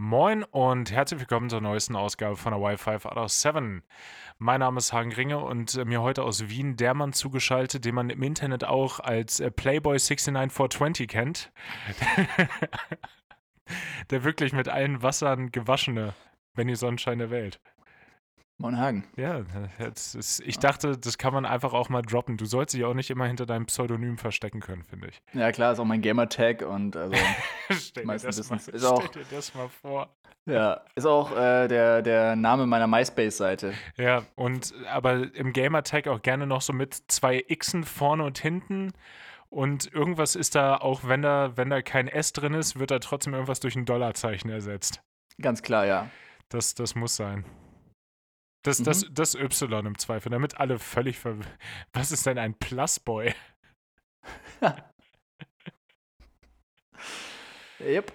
Moin und herzlich willkommen zur neuesten Ausgabe von der Wi-Fi out of 7. Mein Name ist Hagen Ringe und äh, mir heute aus Wien der Mann zugeschaltet, den man im Internet auch als äh, Playboy 69420 kennt. der wirklich mit allen Wassern gewaschene Benny Sonnenschein der Welt. Moin Hagen. Ja, ist, ich dachte, das kann man einfach auch mal droppen. Du sollst dich auch nicht immer hinter deinem Pseudonym verstecken können, finde ich. Ja, klar, ist auch mein Gamertag und also. stell, dir das, mal, ist auch, stell dir das mal vor. Ja, ist auch äh, der, der Name meiner MySpace-Seite. Ja, und aber im Gamertag auch gerne noch so mit zwei Xen vorne und hinten. Und irgendwas ist da, auch wenn da, wenn da kein S drin ist, wird da trotzdem irgendwas durch ein Dollarzeichen ersetzt. Ganz klar, ja. Das, das muss sein. Das, mhm. das, das Y im Zweifel, damit alle völlig ver. Was ist denn ein Plusboy? yep.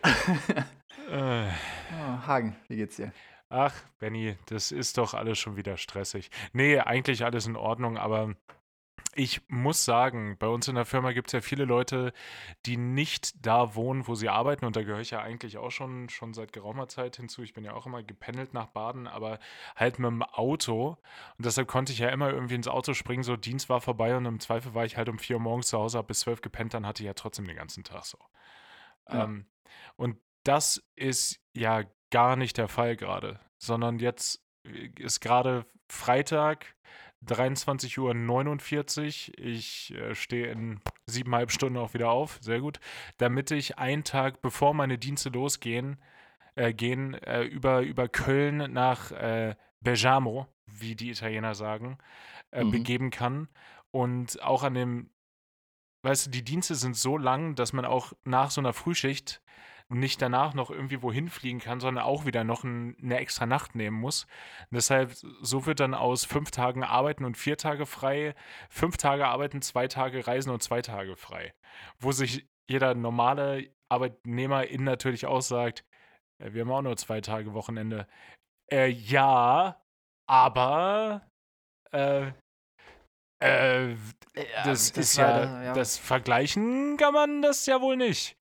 äh. oh, Hagen, wie geht's dir? Ach, Benny, das ist doch alles schon wieder stressig. Nee, eigentlich alles in Ordnung, aber ich muss sagen, bei uns in der Firma gibt es ja viele Leute, die nicht da wohnen, wo sie arbeiten. Und da gehöre ich ja eigentlich auch schon, schon seit geraumer Zeit hinzu. Ich bin ja auch immer gependelt nach Baden, aber halt mit dem Auto. Und deshalb konnte ich ja immer irgendwie ins Auto springen. So, Dienst war vorbei und im Zweifel war ich halt um vier Uhr morgens zu Hause, habe bis zwölf gepennt, dann hatte ich ja trotzdem den ganzen Tag so. Ja. Ähm, und das ist ja gar nicht der Fall gerade, sondern jetzt ist gerade Freitag 23.49 Uhr. Ich äh, stehe in siebeneinhalb Stunden auch wieder auf. Sehr gut. Damit ich einen Tag, bevor meine Dienste losgehen, äh, gehen, äh, über, über Köln nach äh, Bergamo, wie die Italiener sagen, äh, mhm. begeben kann. Und auch an dem, weißt du, die Dienste sind so lang, dass man auch nach so einer Frühschicht nicht danach noch irgendwie wohin fliegen kann, sondern auch wieder noch ein, eine extra Nacht nehmen muss. Und deshalb, so wird dann aus fünf Tagen arbeiten und vier Tage frei, fünf Tage arbeiten, zwei Tage reisen und zwei Tage frei. Wo sich jeder normale Arbeitnehmer in natürlich auch sagt, äh, wir haben auch nur zwei Tage Wochenende. Äh, ja, aber äh, äh, das, das ist ja, ja, das Vergleichen kann man das ja wohl nicht.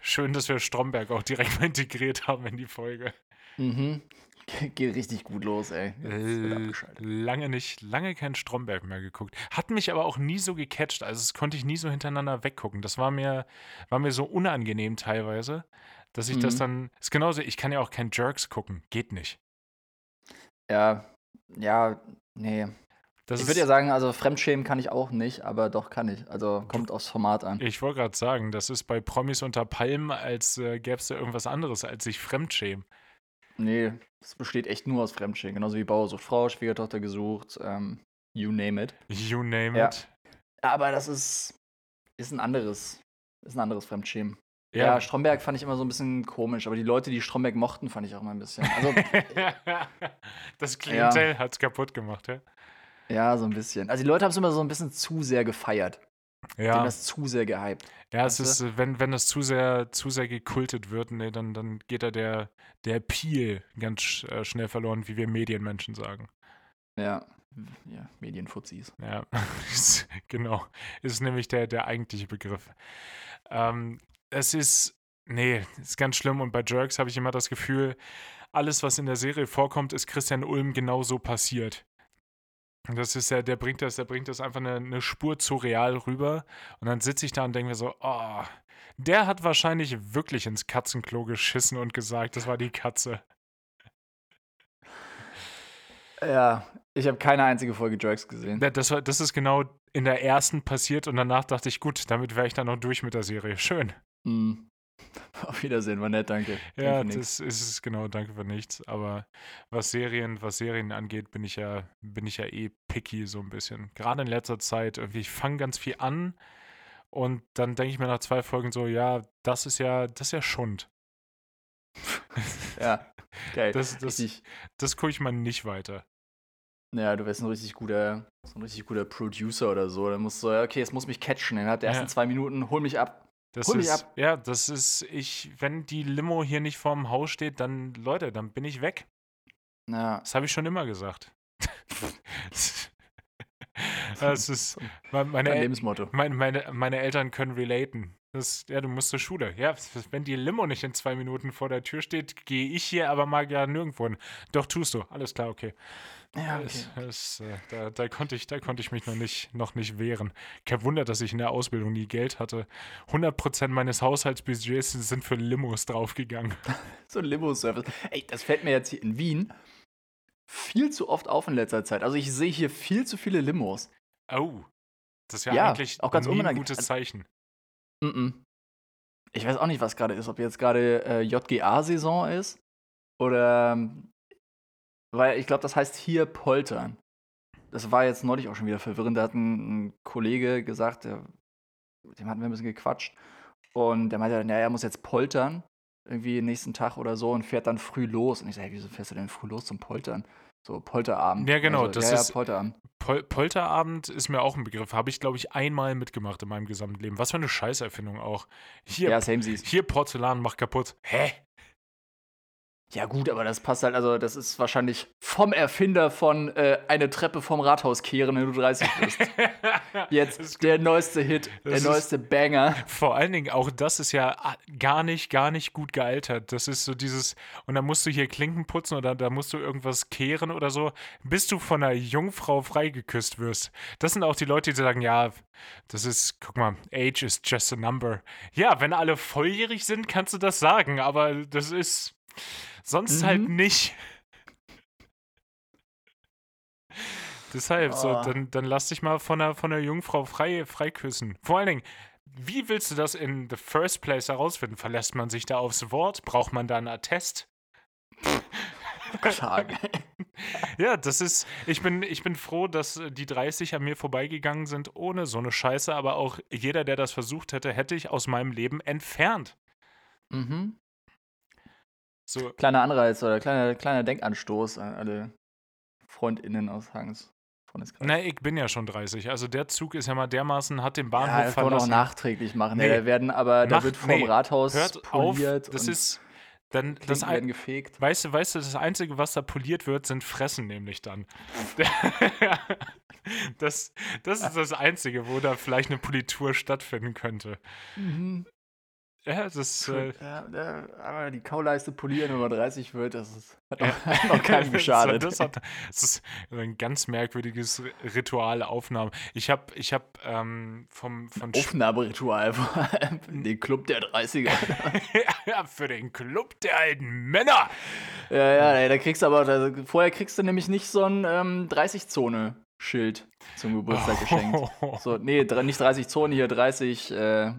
Schön, dass wir Stromberg auch direkt mal integriert haben in die Folge. Mhm. Geht richtig gut los, ey. Äh, lange nicht, lange kein Stromberg mehr geguckt. Hat mich aber auch nie so gecatcht. Also, das konnte ich nie so hintereinander weggucken. Das war mir, war mir so unangenehm teilweise, dass ich mhm. das dann. Ist genauso, ich kann ja auch kein Jerks gucken. Geht nicht. Ja, ja, nee. Das ich würde ja sagen, also Fremdschämen kann ich auch nicht, aber doch kann ich. Also kommt aufs Format an. Ich wollte gerade sagen, das ist bei Promis unter Palmen, als äh, gäbe es da irgendwas anderes als sich Fremdschämen. Nee, es besteht echt nur aus Fremdschämen. Genauso wie Bauer sucht Frau, Schwiegertochter gesucht, ähm, you name it. You name ja. it. Aber das ist, ist ein anderes, ist ein anderes Fremdschämen. Ja. ja. Stromberg fand ich immer so ein bisschen komisch, aber die Leute, die Stromberg mochten, fand ich auch immer ein bisschen. Also, das Klientel ja. hat es kaputt gemacht, ja? Ja, so ein bisschen. Also die Leute haben es immer so ein bisschen zu sehr gefeiert. Ja. Die haben das zu sehr gehypt. Ja, es ist, du? wenn, wenn das zu sehr, zu sehr gekultet wird, nee, dann, dann geht da der, der Peel ganz äh, schnell verloren, wie wir Medienmenschen sagen. Ja, ja, Medienfuzis. Ja, genau. Ist nämlich der, der eigentliche Begriff. Ähm, es ist, nee, ist ganz schlimm und bei Jerks habe ich immer das Gefühl, alles, was in der Serie vorkommt, ist Christian Ulm genauso passiert. Das ist ja, der bringt das, der bringt das einfach eine, eine Spur zu real rüber. Und dann sitze ich da und denke mir so, oh, der hat wahrscheinlich wirklich ins Katzenklo geschissen und gesagt, das war die Katze. Ja, ich habe keine einzige Folge Jerks gesehen. Das, war, das ist genau in der ersten passiert und danach dachte ich, gut, damit wäre ich dann noch durch mit der Serie. Schön. Mhm. Auf Wiedersehen, war nett, danke. Ja, das ist es genau, danke für nichts. Aber was Serien, was Serien angeht, bin ich ja, bin ich ja eh picky so ein bisschen. Gerade in letzter Zeit, irgendwie, ich fange ganz viel an und dann denke ich mir nach zwei Folgen so, ja, das ist ja, das ist ja Schund. ja, geil. Das, das, das gucke ich mal nicht weiter. Ja, du wärst ein richtig guter, so ein richtig guter Producer oder so. Dann musst du okay, es muss mich catchen innerhalb der ersten ja. zwei Minuten, hol mich ab. Das Hol mich ist, ab. Ja, das ist, ich, wenn die Limo hier nicht vorm Haus steht, dann, Leute, dann bin ich weg. Ja. Das habe ich schon immer gesagt. das ist meine, mein Lebensmotto. Meine, meine, meine Eltern können relaten. Das, ja, du musst zur Schule. Ja, wenn die Limo nicht in zwei Minuten vor der Tür steht, gehe ich hier aber mal ja nirgendwo hin. Doch, tust du. Alles klar, okay. Ja, okay. Das, das, äh, da, da, konnte ich, da konnte ich mich noch nicht, noch nicht wehren. Kein Wunder, dass ich in der Ausbildung nie Geld hatte. 100% meines Haushaltsbudgets sind für Limos draufgegangen. so ein Limo-Service. Ey, das fällt mir jetzt hier in Wien viel zu oft auf in letzter Zeit. Also ich sehe hier viel zu viele Limos. Oh, das ist ja, ja eigentlich auch ganz nie ein gutes Zeichen. Mm -mm. Ich weiß auch nicht, was gerade ist. Ob jetzt gerade äh, JGA-Saison ist oder. Weil ich glaube, das heißt hier poltern. Das war jetzt neulich auch schon wieder verwirrend. Da hat ein, ein Kollege gesagt, der, dem hatten wir ein bisschen gequatscht. Und der meinte, naja, er muss jetzt poltern. Irgendwie nächsten Tag oder so und fährt dann früh los. Und ich sage, hey, wieso fährst du denn früh los zum Poltern? So Polterabend. Ja, genau. Also, das ja, ist, ja, Polterabend. Pol Polterabend ist mir auch ein Begriff. Habe ich, glaube ich, einmal mitgemacht in meinem gesamten Leben. Was für eine Scheißerfindung auch. Hier, ja, same hier Porzellan macht kaputt. Hä? Ja, gut, aber das passt halt, also das ist wahrscheinlich vom Erfinder von äh, eine Treppe vom Rathaus kehren, wenn du 30 bist. Jetzt der neueste Hit, das der neueste Banger. Vor allen Dingen, auch das ist ja ah, gar nicht, gar nicht gut gealtert. Das ist so dieses, und dann musst du hier Klinken putzen oder da musst du irgendwas kehren oder so, bis du von einer Jungfrau freigeküsst wirst. Das sind auch die Leute, die sagen, ja, das ist, guck mal, age is just a number. Ja, wenn alle volljährig sind, kannst du das sagen, aber das ist Sonst halt mhm. halt nicht. Deshalb, oh. so, dann, dann lass dich mal von der, von der Jungfrau frei, frei küssen. Vor allen Dingen, wie willst du das in the first place herausfinden? Verlässt man sich da aufs Wort? Braucht man da einen Attest? ja, das ist, ich bin, ich bin froh, dass die 30 an mir vorbeigegangen sind ohne so eine Scheiße, aber auch jeder, der das versucht hätte, hätte ich aus meinem Leben entfernt. Mhm. So. Kleiner Anreiz oder kleiner, kleiner Denkanstoß an alle FreundInnen aus Hangs. Na, ich bin ja schon 30. Also der Zug ist ja mal dermaßen, hat den Bahnhof ja, das verlassen. Ja, noch nachträglich machen. Nee. Ja, werden aber, da wird vom nee. Rathaus Hört poliert. Auf, das ist, dann, das werden gefegt. Weißt du, weißt du, das Einzige, was da poliert wird, sind Fressen nämlich dann. das, das ist das Einzige, wo da vielleicht eine Politur stattfinden könnte. Mhm. Ja, das ist. Äh, ja, aber die Kauleiste polieren, wenn man 30 wird, das ist, hat noch, ja. noch keinem geschadet. das, hat, das ist ein ganz merkwürdiges Ritual, Aufnahme. Ich habe ich hab, ähm, vom. Von Aufnahmeritual, den Club der 30er. ja, für den Club der alten Männer. Ja, ja, ey, da kriegst du aber, da, vorher kriegst du nämlich nicht so ein ähm, 30-Zone. Schild zum Geburtstag oh. geschenkt. So, nee, nicht 30 Zonen, hier 30 äh,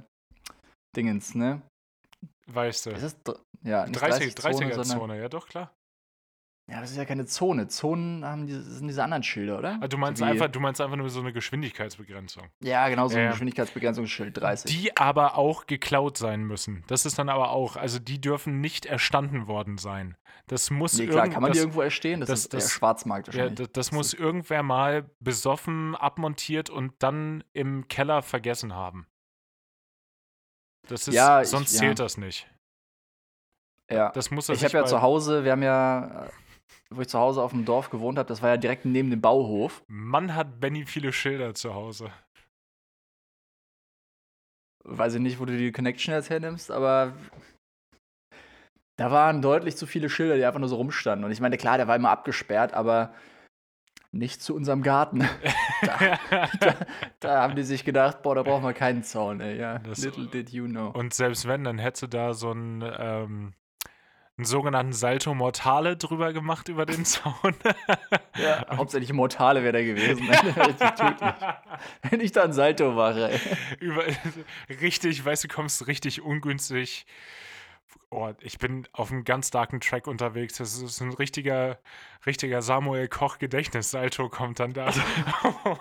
Dingens, ne? Weißt du. Es ist, ja, nicht 30, 30 er Zone, ja doch, klar. Ja, das ist ja keine Zone. Zonen haben die, sind diese anderen Schilder, oder? Ah, du, meinst Wie, einfach, du meinst einfach nur so eine Geschwindigkeitsbegrenzung. Ja, genau, so ein Geschwindigkeitsbegrenzungsschild 30. Die aber auch geklaut sein müssen. Das ist dann aber auch, also die dürfen nicht erstanden worden sein. Das muss nee, klar, kann man das, die irgendwo erstehen? Das, das ist das, der Schwarzmarkt wahrscheinlich. Ja, das, das muss irgendwer mal besoffen, abmontiert und dann im Keller vergessen haben. Das ist, ja, sonst ich, zählt ja. das nicht. Ja. Das muss ich habe ja zu Hause, wir haben ja, wo ich zu Hause auf dem Dorf gewohnt habe, das war ja direkt neben dem Bauhof. Mann hat Benny viele Schilder zu Hause. Weiß ich nicht, wo du die Connection jetzt hernimmst, aber da waren deutlich zu viele Schilder, die einfach nur so rumstanden. Und ich meine, klar, der war immer abgesperrt, aber nicht zu unserem Garten. da, da, da, haben die sich gedacht, boah, da brauchen wir keinen Zaun, ey. Ja, das, little did you know. Und selbst wenn, dann hätte da so ein, ähm, einen sogenannten Salto Mortale drüber gemacht über den Zaun. ja, hauptsächlich Mortale wäre der gewesen. wenn ich da ein Salto mache. Ey. Über, richtig, weißt du, kommst richtig ungünstig Oh, ich bin auf einem ganz darken Track unterwegs. Das ist ein richtiger, richtiger Samuel Koch Gedächtnissalto kommt dann da.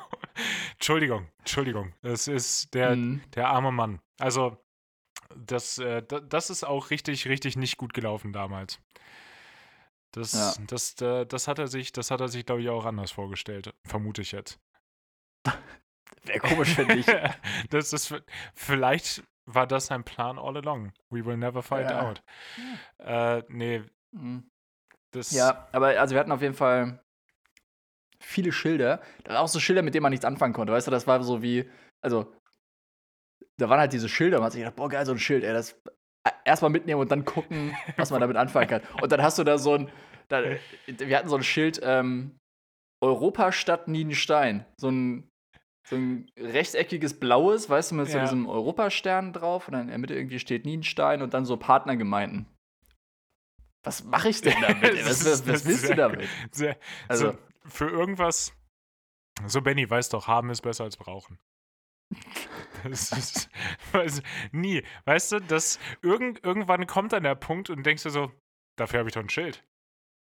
Entschuldigung, Entschuldigung. Das ist der, mhm. der arme Mann. Also, das, äh, das ist auch richtig, richtig nicht gut gelaufen damals. Das, ja. das, äh, das hat er sich, das hat er sich, glaube ich, auch anders vorgestellt. Vermute ich jetzt. Wäre komisch, finde ich. das ist vielleicht war das sein Plan all along. We will never find ja. out. Äh, nee. Mhm. Das ja, aber also wir hatten auf jeden Fall viele Schilder. Auch so Schilder, mit denen man nichts anfangen konnte. Weißt du, das war so wie, also da waren halt diese Schilder. Man hat sich gedacht, boah, geil, so ein Schild, ey, das erstmal mitnehmen und dann gucken, was man damit anfangen kann. Und dann hast du da so ein, da, wir hatten so ein Schild, ähm, Europastadt Nienstein. So ein, so ein rechteckiges blaues, weißt du, mit so Ja. diesem Europastern drauf und dann in der Mitte irgendwie steht Nienstein und dann so Partnergemeinden. Was mache ich denn damit? Was, was, was willst du damit? Sehr, Also, so, für irgendwas. So, Benny, weiß doch, haben ist besser als brauchen. Das ist, weiß, nie. Weißt du, dass irgend, irgendwann kommt dann der Punkt und denkst du so, dafür habe ich doch ein Schild.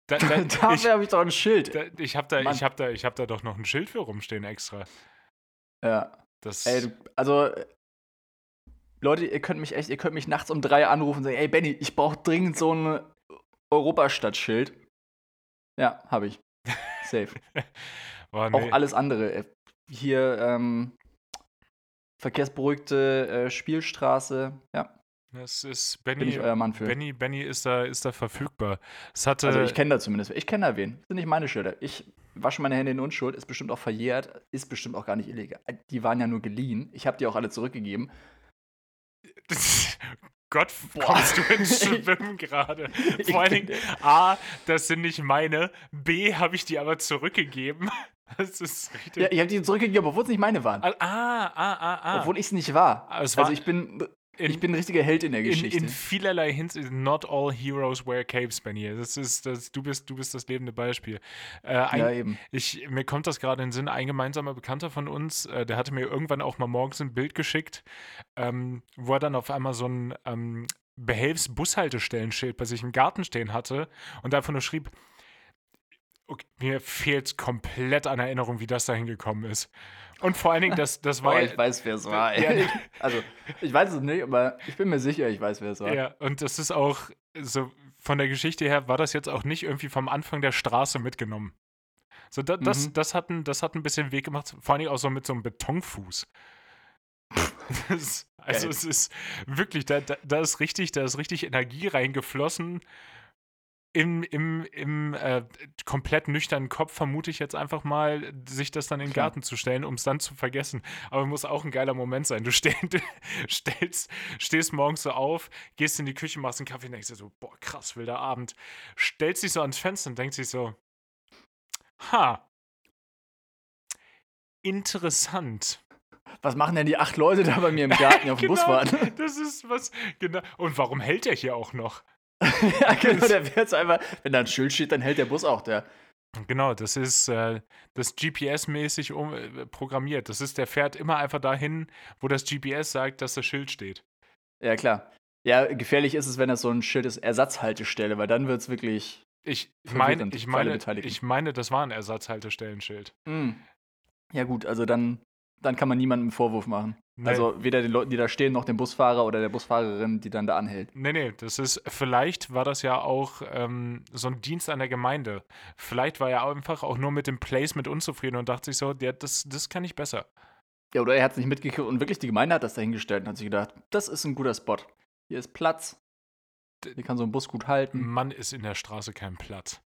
Da, da, dafür habe ich doch ein Schild. da, ich habe da, Mann. ich hab da, ich hab da doch noch ein Schild für rumstehen extra. Ja. Das, Ey, du, also, Leute, ihr könnt mich echt, ihr könnt mich nachts um drei anrufen und sagen, ey Benny, ich brauche dringend so ein Europastadtschild. Ja, habe ich. Safe. oh, nee. Auch alles andere. äh, Hier, ähm, verkehrsberuhigte äh, Spielstraße. Ja, das ist bin Benny. ich euer Mann für. Benny, Benny ist da, ist da verfügbar. Hatte, also ich kenne da zumindest. Ich kenne da wen. Das sind nicht meine Schilder. Ich wasche meine Hände in Unschuld, ist bestimmt auch verjährt, ist bestimmt auch gar nicht illegal. Die waren ja nur geliehen. Ich habe die auch alle zurückgegeben. Gott, Boah. kommst du ins Schwimmen gerade? Vor allen Dingen, A, das sind nicht meine. B, habe ich die aber zurückgegeben. Das ist richtig. Ja, ich habe die zurückgegeben, obwohl es nicht meine waren. ah, ah, ah, ah. Obwohl ich es nicht war. Aber es war also ich bin, in, ich bin ein richtiger Held in der in, Geschichte. in vielerlei Hinsicht, not all heroes wear capes, Benny. Das ist, das, du, bist, du bist das lebende Beispiel. Äh, ein, ja, eben. Ich, mir kommt das gerade in den Sinn, ein gemeinsamer Bekannter von uns, äh, der hatte mir irgendwann auch mal morgens ein Bild geschickt, ähm, wo er dann auf einmal so ein ähm, Behelfs-Bushaltestellenschild bei sich im Garten stehen hatte und einfach nur schrieb, okay, mir fehlt komplett an Erinnerung, wie das da hingekommen ist. Und vor allen Dingen, das, das war Boah, ich weiß, wer es war. Ja. Also, ich weiß es nicht, aber ich bin mir sicher, ich weiß, wer es war. Ja, und das ist auch so von der Geschichte her war das jetzt auch nicht irgendwie vom Anfang der Straße mitgenommen. So, da, das, Mhm. das, hat ein, das hat ein bisschen Weg gemacht, vor allem auch so mit so einem Betonfuß. Das, also Geil. es ist wirklich, da, da, da ist richtig, da ist richtig Energie reingeflossen. Im, im, im äh, komplett nüchternen Kopf vermute ich jetzt einfach mal, sich das dann in den. Garten zu stellen, um es dann zu vergessen. Aber muss auch ein geiler Moment sein. Du steh, stellst, stehst morgens so auf, gehst in die Küche, machst einen Kaffee und denkst dir so, boah, krass, wilder Abend. Stellst dich so ans Fenster und denkst dich so, ha, interessant. Was machen denn die acht Leute da bei mir im Garten, auf dem Bus Genau, warten? Das ist was, genau. Und warum hält der hier auch noch? ja, genau, der wird jetzt einfach, wenn da ein Schild steht, dann hält der Bus auch der. Genau, das ist äh, das GPS-mäßig um, äh, programmiert. Das ist, der fährt immer einfach dahin, wo das GPS sagt, dass das Schild steht. Ja, klar. Ja, gefährlich ist es, wenn das so ein Schild ist, Ersatzhaltestelle, weil dann wird es wirklich. Ich meine, ich meine, ich meine, das war ein Ersatzhaltestellenschild. Hm. Ja, gut, also dann, dann kann man niemandem einen Vorwurf machen. Nee. Also weder den Leuten, die da stehen, noch dem Busfahrer oder der Busfahrerin, die dann da anhält. Nee, nee, das ist, vielleicht war das ja auch ähm, so ein Dienst an der Gemeinde. Vielleicht war er einfach auch nur mit dem Placement unzufrieden und dachte sich so, ja, das, das kann ich besser. Ja, oder er hat es nicht mitgekriegt und wirklich die Gemeinde hat das dahingestellt und hat sich gedacht, das ist ein guter Spot. Hier ist Platz. Hier kann so ein Bus gut halten. Mann ist in der Straße kein Platz.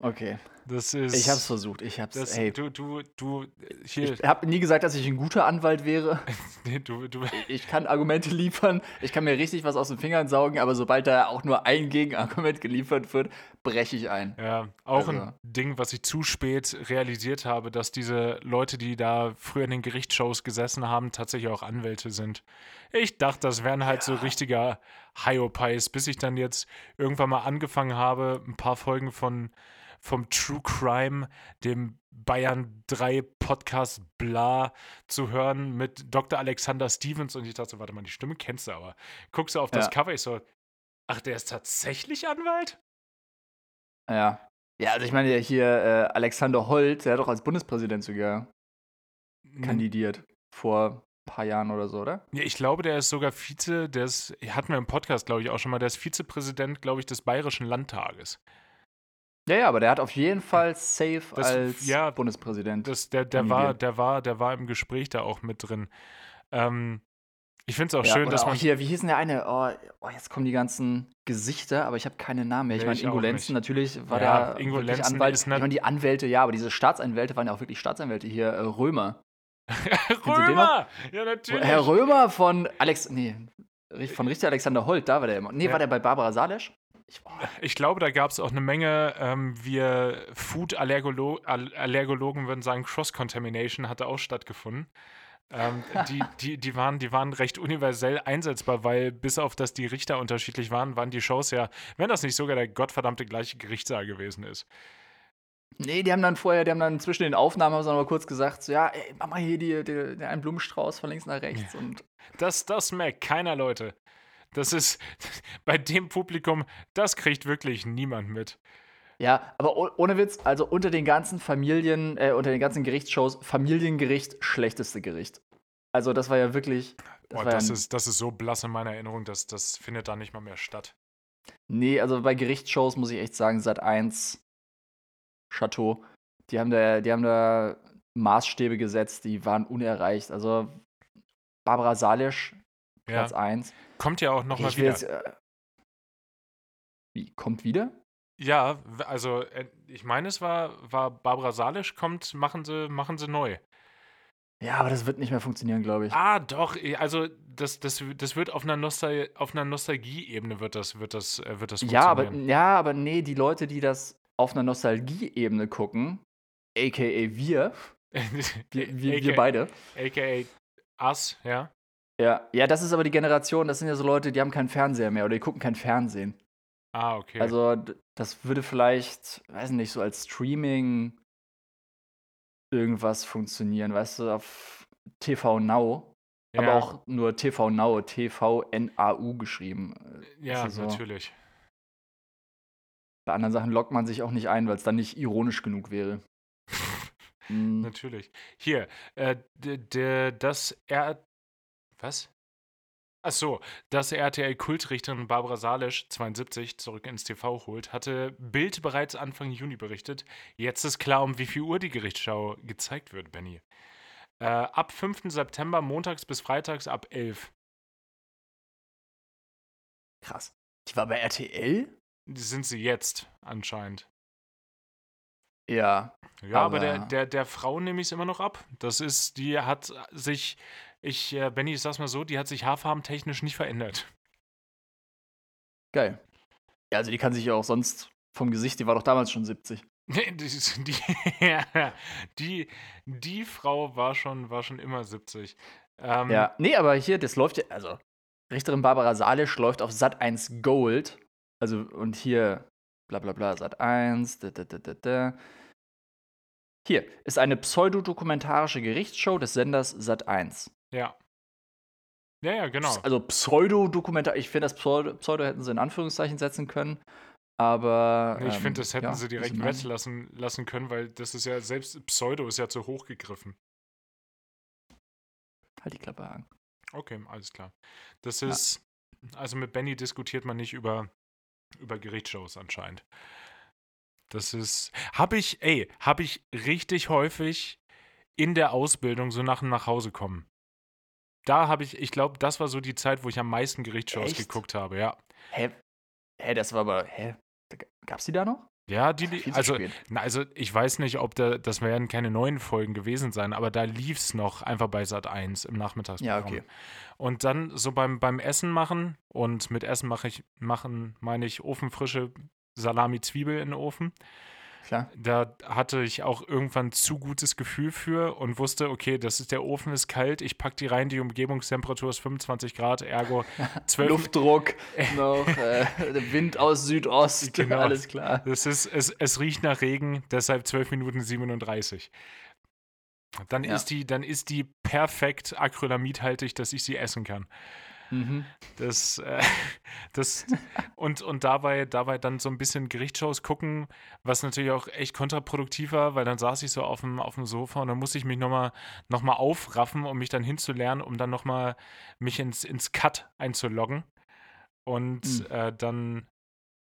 Okay. Das ist. Ich hab's versucht. Ich hab's. Das, ey. du, du, du, hier, Ich habe nie gesagt, dass ich ein guter Anwalt wäre. nee, du, du, Ich kann Argumente liefern. Ich kann mir richtig was aus den Fingern saugen, aber sobald da auch nur ein Gegenargument geliefert wird, breche ich ein. Ja, auch Also- ein Ding, was ich zu spät realisiert habe, dass diese Leute, die da früher in den Gerichtsshows gesessen haben, tatsächlich auch Anwälte sind. Ich dachte, das wären halt so Ja. richtiger Hyopies, bis ich dann jetzt irgendwann mal angefangen habe, ein paar Folgen von vom True Crime, dem Bayern 3 Podcast Bla zu hören mit Dr. Alexander Stevens und ich dachte, so, warte mal, die Stimme kennst du aber. Guckst du auf das Ja. Cover, ich so, ach, der ist tatsächlich Anwalt? Ja. Ja, also ich meine ja hier äh, Alexander Holt, der hat doch als Bundespräsident sogar kandidiert. Vor ein paar Jahren oder so, oder? Ja, ich glaube, der ist sogar Vize, der ist, hatten wir im Podcast, glaube ich, auch schon mal, der ist Vizepräsident, glaube ich, des Bayerischen Landtages. Ja, ja, aber der hat auf jeden Fall safe Das- als ja, Bundespräsident. Das, der, der, war, der, war, der war im Gespräch da auch mit drin. Ähm, ich finde es auch ja, schön, dass man. hier, wie hieß denn der eine? Oh, oh, jetzt kommen die ganzen Gesichter, aber ich habe keine Namen mehr. Ich meine, Ingo Lenzen natürlich war Ja, der Ingo wirklich Lenzen Anwalt. ist ich meine, die Anwälte, ja, aber diese Staatsanwälte waren ja auch wirklich Staatsanwälte hier. Äh, Römer. Römer! Ja, natürlich. Herr Römer von Alex. Nee, von Richter Alexander Holt, da war der immer. Nee, Ja. war der bei Barbara Salesch? Ich, Ich glaube, da gab es auch eine Menge, ähm, wir Food-Allergologen würden sagen, Cross-Contamination hatte auch stattgefunden. Ähm, die, die, die, waren, die waren recht universell einsetzbar, weil bis auf dass die Richter unterschiedlich waren, waren die Shows ja, wenn das nicht sogar der gottverdammte gleiche Gerichtssaal gewesen ist. Nee, die haben dann vorher, die haben dann zwischen den Aufnahmen haben sie noch mal kurz gesagt, so, ja, ey, mach mal hier die, die, die einen Blumenstrauß von links nach rechts und Das, das merkt keiner, Leute. Das ist bei dem Publikum, das kriegt wirklich niemand mit. Ja, aber oh- ohne Witz, also unter den ganzen Familien, äh, unter den ganzen Gerichtsshows, Familiengericht, schlechteste Gericht. Also das war ja wirklich. Das Boah, war das, ja, ist, das ist so blass in meiner Erinnerung, dass das findet da nicht mal mehr statt. nee, also bei Gerichtsshows muss ich echt sagen, seit 1 Chateau, die haben da, die haben da Maßstäbe gesetzt, die waren unerreicht. Also Barbara Salisch, Platz Ja. 1. Kommt ja auch nochmal wieder. jetzt, äh, wie, kommt wieder? Ja, also äh, ich meine, es war, war Barbara Salisch, kommt, machen sie, machen sie neu. Ja, aber das wird nicht mehr funktionieren, glaube ich. Ah, doch, also das, das, das wird auf einer, Nostal auf einer Nostalgie-Ebene wird das, wird das, äh, wird das Ja, aber, funktionieren. ja, aber nee, die Leute, die das auf einer Nostalgie-Ebene gucken, aka wir, wir, wir, wir beide. AKA us, ja. Ja, ja, das ist aber die Generation, das sind ja so Leute, die haben keinen Fernseher mehr oder die gucken kein Fernsehen. Ah, okay. Also, das würde vielleicht, weiß nicht, so als Streaming irgendwas funktionieren, weißt du, auf TV Now, ja, aber auch nur TV Now, TV-N-A-U geschrieben. Äh, Ja, ist ja so. natürlich. Bei anderen Sachen lockt man sich auch nicht ein, weil es dann nicht ironisch genug wäre. Hm. Natürlich. Hier, äh, das R. Was? Ach so, dass RTL-Kultrichterin Barbara Salisch 72 zurück ins TV holt, hatte Bild bereits Anfang Juni berichtet. Jetzt ist klar, um wie viel Uhr die Gerichtsschau gezeigt wird, Benny. Äh, ab 5. September, montags bis freitags ab 11. Krass. Die war bei RTL? Sind sie jetzt anscheinend. Ja. Ja, aber, der, Aber- der, der Frau nehme ich es immer noch ab. Das ist, die hat sich, ich, äh, Benny, ich sag's mal so, die hat sich haarfarbentechnisch nicht verändert. Geil. Ja, also die kann sich ja auch sonst vom Gesicht, die war doch damals schon 70. Nee, die, ist- die, die, die Frau war schon, war schon immer 70. Ähm, Ja, nee, aber hier, das läuft ja, also Richterin Barbara Salisch läuft auf Sat 1 Gold. Also, und hier, bla bla bla, Sat 1, da, da, da, da, da. Hier ist eine pseudodokumentarische Gerichtsshow des Senders Sat 1. Ja. Ja, ja, genau. Also Pseudodokumentar, ich finde, das Pseudo, Pseudo hätten sie in Anführungszeichen setzen können. Aber. Nee, ich ähm, finde, das hätten ja, sie direkt weglassen lassen können, weil das ist ja, selbst Pseudo ist ja zu hoch gegriffen. Halt die Klappe an. Okay, alles klar. Das Ja. ist, also mit Benny diskutiert man nicht über, über Gerichtsshows anscheinend. Das ist, habe ich, ey, habe ich richtig häufig in der Ausbildung so nach dem Nachhause kommen. Da habe ich, ich glaube, das war so die Zeit, wo ich am meisten Gerichtsshows Echt? geguckt habe, ja. Hä? Hä, das war aber. Hä? Da g- Gab's die da noch? Ja, die, die also, na, also ich weiß nicht, ob da, das werden keine neuen Folgen gewesen sein, aber da lief es noch einfach bei Sat 1 im Nachmittagsprogramm. Ja, okay. Und dann so beim, beim Essen machen, und mit Essen mache ich, machen, meine ich ofenfrische Salami-Zwiebel in den Ofen. Klar. Da hatte ich auch irgendwann zu gutes Gefühl für und wusste, okay, das ist der Ofen ist kalt, ich packe die rein, die Umgebungstemperatur ist 25 Grad, ergo 12, Luftdruck noch, äh, Wind aus Südost, Genau. alles klar. Das ist, es, es riecht nach Regen, deshalb 12 Minuten 37. Dann, Ja. ist, die, dann ist die perfekt acrylamidhaltig, dass ich sie essen kann. Mhm. Das, äh, das und, und dabei, dabei dann so ein bisschen Gerichtsshows gucken, was natürlich auch echt kontraproduktiv war, weil dann saß ich so auf dem, auf dem Sofa und dann musste ich mich nochmal noch mal aufraffen, um mich dann hinzulernen, um dann nochmal mich ins, ins Cut einzuloggen. Und Hm. äh, dann,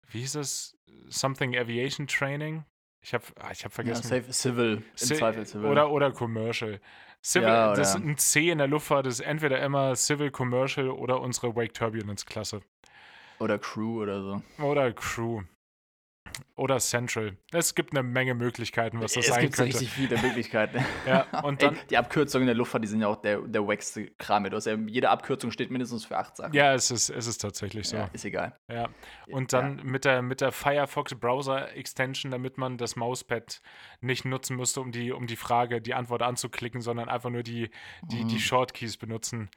wie hieß es? Something Aviation Training? Ich habe ich hab Ja, vergessen. safe, Civil, im Zweifel Civil. Oder, oder Commercial. Civil, Ja, das ein C in der Luftfahrt ist entweder immer Civil, Commercial oder unsere Wake Turbulence Klasse. oder Crew oder so. Oder Crew. Oder Central. Es gibt eine Menge Möglichkeiten, was das es sein gibt so könnte. richtig viele Möglichkeiten. Ja, und Ey, dann, die Abkürzungen in der Luftfahrt, die sind ja auch der, der wackste Kram. Du hast ja, jede Abkürzung steht mindestens für acht Sachen. ja, es ist, es ist tatsächlich so. Ja, ist egal. Ja. Und dann mit der, mit der Firefox Browser Extension, damit man das Mauspad nicht nutzen müsste, um die, um die Frage, die Antwort anzuklicken, sondern einfach nur die, die, die Mhm. Shortkeys benutzen.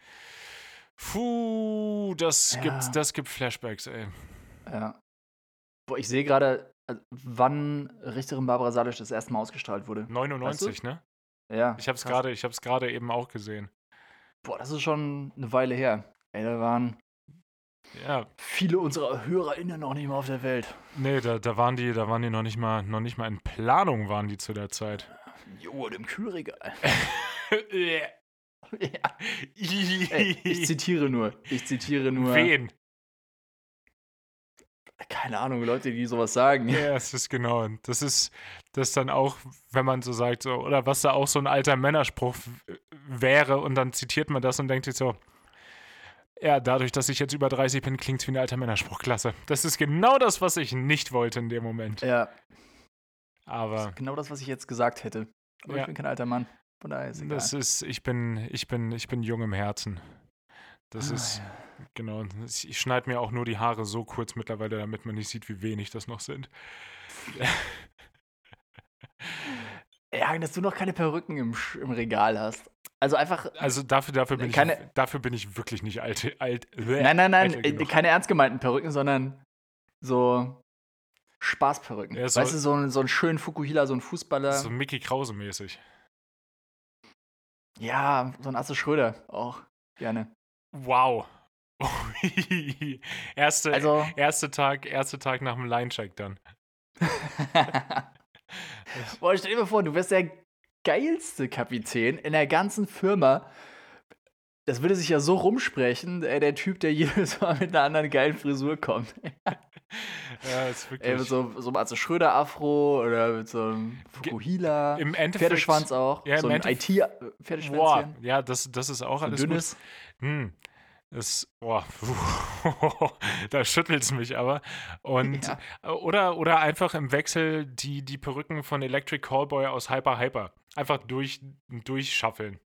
Puh, das, Ja. gibt, das gibt Flashbacks, ey. Ja. Boah, ich sehe gerade, äh, wann Richterin Barbara Salisch das erste Mal ausgestrahlt wurde. 99, ne? Ja. Ich hab's krass. gerade, ich hab's gerade eben auch gesehen. Boah, das ist schon eine Weile her. Ey, da waren Ja, viele unserer HörerInnen noch nicht mal auf der Welt. nee, da, da waren die, da waren die noch nicht mal, noch nicht mal in Planung waren die zu der Zeit. Jo, im Kühlregal. ja. ja. Ey, ich zitiere nur. Ich zitiere nur. Wen? Keine Ahnung, Leute, die sowas sagen. Ja, es ist genau. Das ist das dann auch, wenn man so sagt, so, oder was da auch so ein alter Männerspruch wäre und dann zitiert man das und denkt sich so, ja, dadurch, dass ich jetzt über 30 bin, klingt es wie ein alter Männerspruch. Klasse. Das ist genau das, was ich nicht wollte in dem Moment. Ja, Aber genau das, was ich jetzt gesagt hätte. Aber Ja. ich bin kein alter Mann. Von daher ist egal. das ist, ich bin, ich bin, ich bin jung im Herzen. Das Ah, ist, ja. Genau. Ich schneide mir auch nur die Haare so kurz mittlerweile, damit man nicht sieht, wie wenig das noch sind. Ja, dass du noch keine Perücken im, im Regal hast. Also einfach. Also dafür, dafür, bin, Keine- ich, dafür bin ich wirklich nicht alt. alt Nein, nein, nein, älter äh, keine ernst gemeinten Perücken, sondern so Spaßperücken. Ja, so- weißt du, so, ein- so einen schönen Fukuhila, so ein Fußballer. So Mickey Krause mäßig. ja, so ein Atze Schröder auch gerne. Wow. Erste, Also, erste Tag, erste Tag nach dem Line-Check dann. boah, stell dir mal vor, du wärst der geilste Kapitän in der ganzen Firma. Das würde sich ja so rumsprechen, ey, der Typ, der jedes Mal mit einer anderen geilen Frisur kommt. Ja, ist Ey, wirklich. mit so, so einem Atze Schröder-Afro oder mit so einem Fukuhila. Im Endeffekt. Pferdeschwanz auch. Ja, im so ein Endeffekt- Boah, ja, das, das ist auch So ein alles gut. dünnes. Hm. Das, boah, da schüttelt es mich aber. Und, Ja. oder, oder einfach im Wechsel die, die Perücken von Electric Callboy aus Hyper Hyper. Einfach durch, durchschaffeln.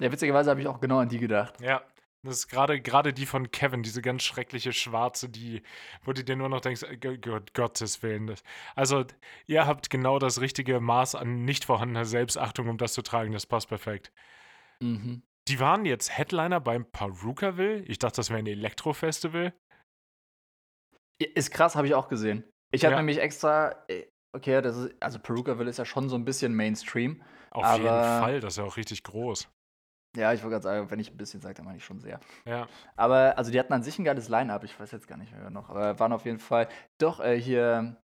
Ja, witzigerweise habe ich auch genau an die gedacht. Ja, das ist gerade gerade die von Kevin, diese ganz schreckliche schwarze, die, wo du dir nur noch denkst, äh, Gott, Gottes Willen. Das, also, ihr habt genau das richtige Maß an nicht vorhandener Selbstachtung, um das zu tragen. Das passt perfekt. Mhm. Die waren jetzt Headliner beim Perukaville. Ich dachte, das wäre ein Elektro-Festival. Ist krass, habe ich auch gesehen. Ich habe Ja. nämlich extra, äh, okay, das ist, also Perukaville ist ja schon so ein bisschen Mainstream. Auf jeden Aber- Fall, das ist ja auch richtig groß. Ja, ich wollte gerade sagen, wenn ich ein bisschen sage, dann meine ich schon sehr. Ja. Aber, also die hatten an sich ein geiles Line-Up, ich weiß jetzt gar nicht mehr noch, aber waren auf jeden Fall, doch, äh, hier,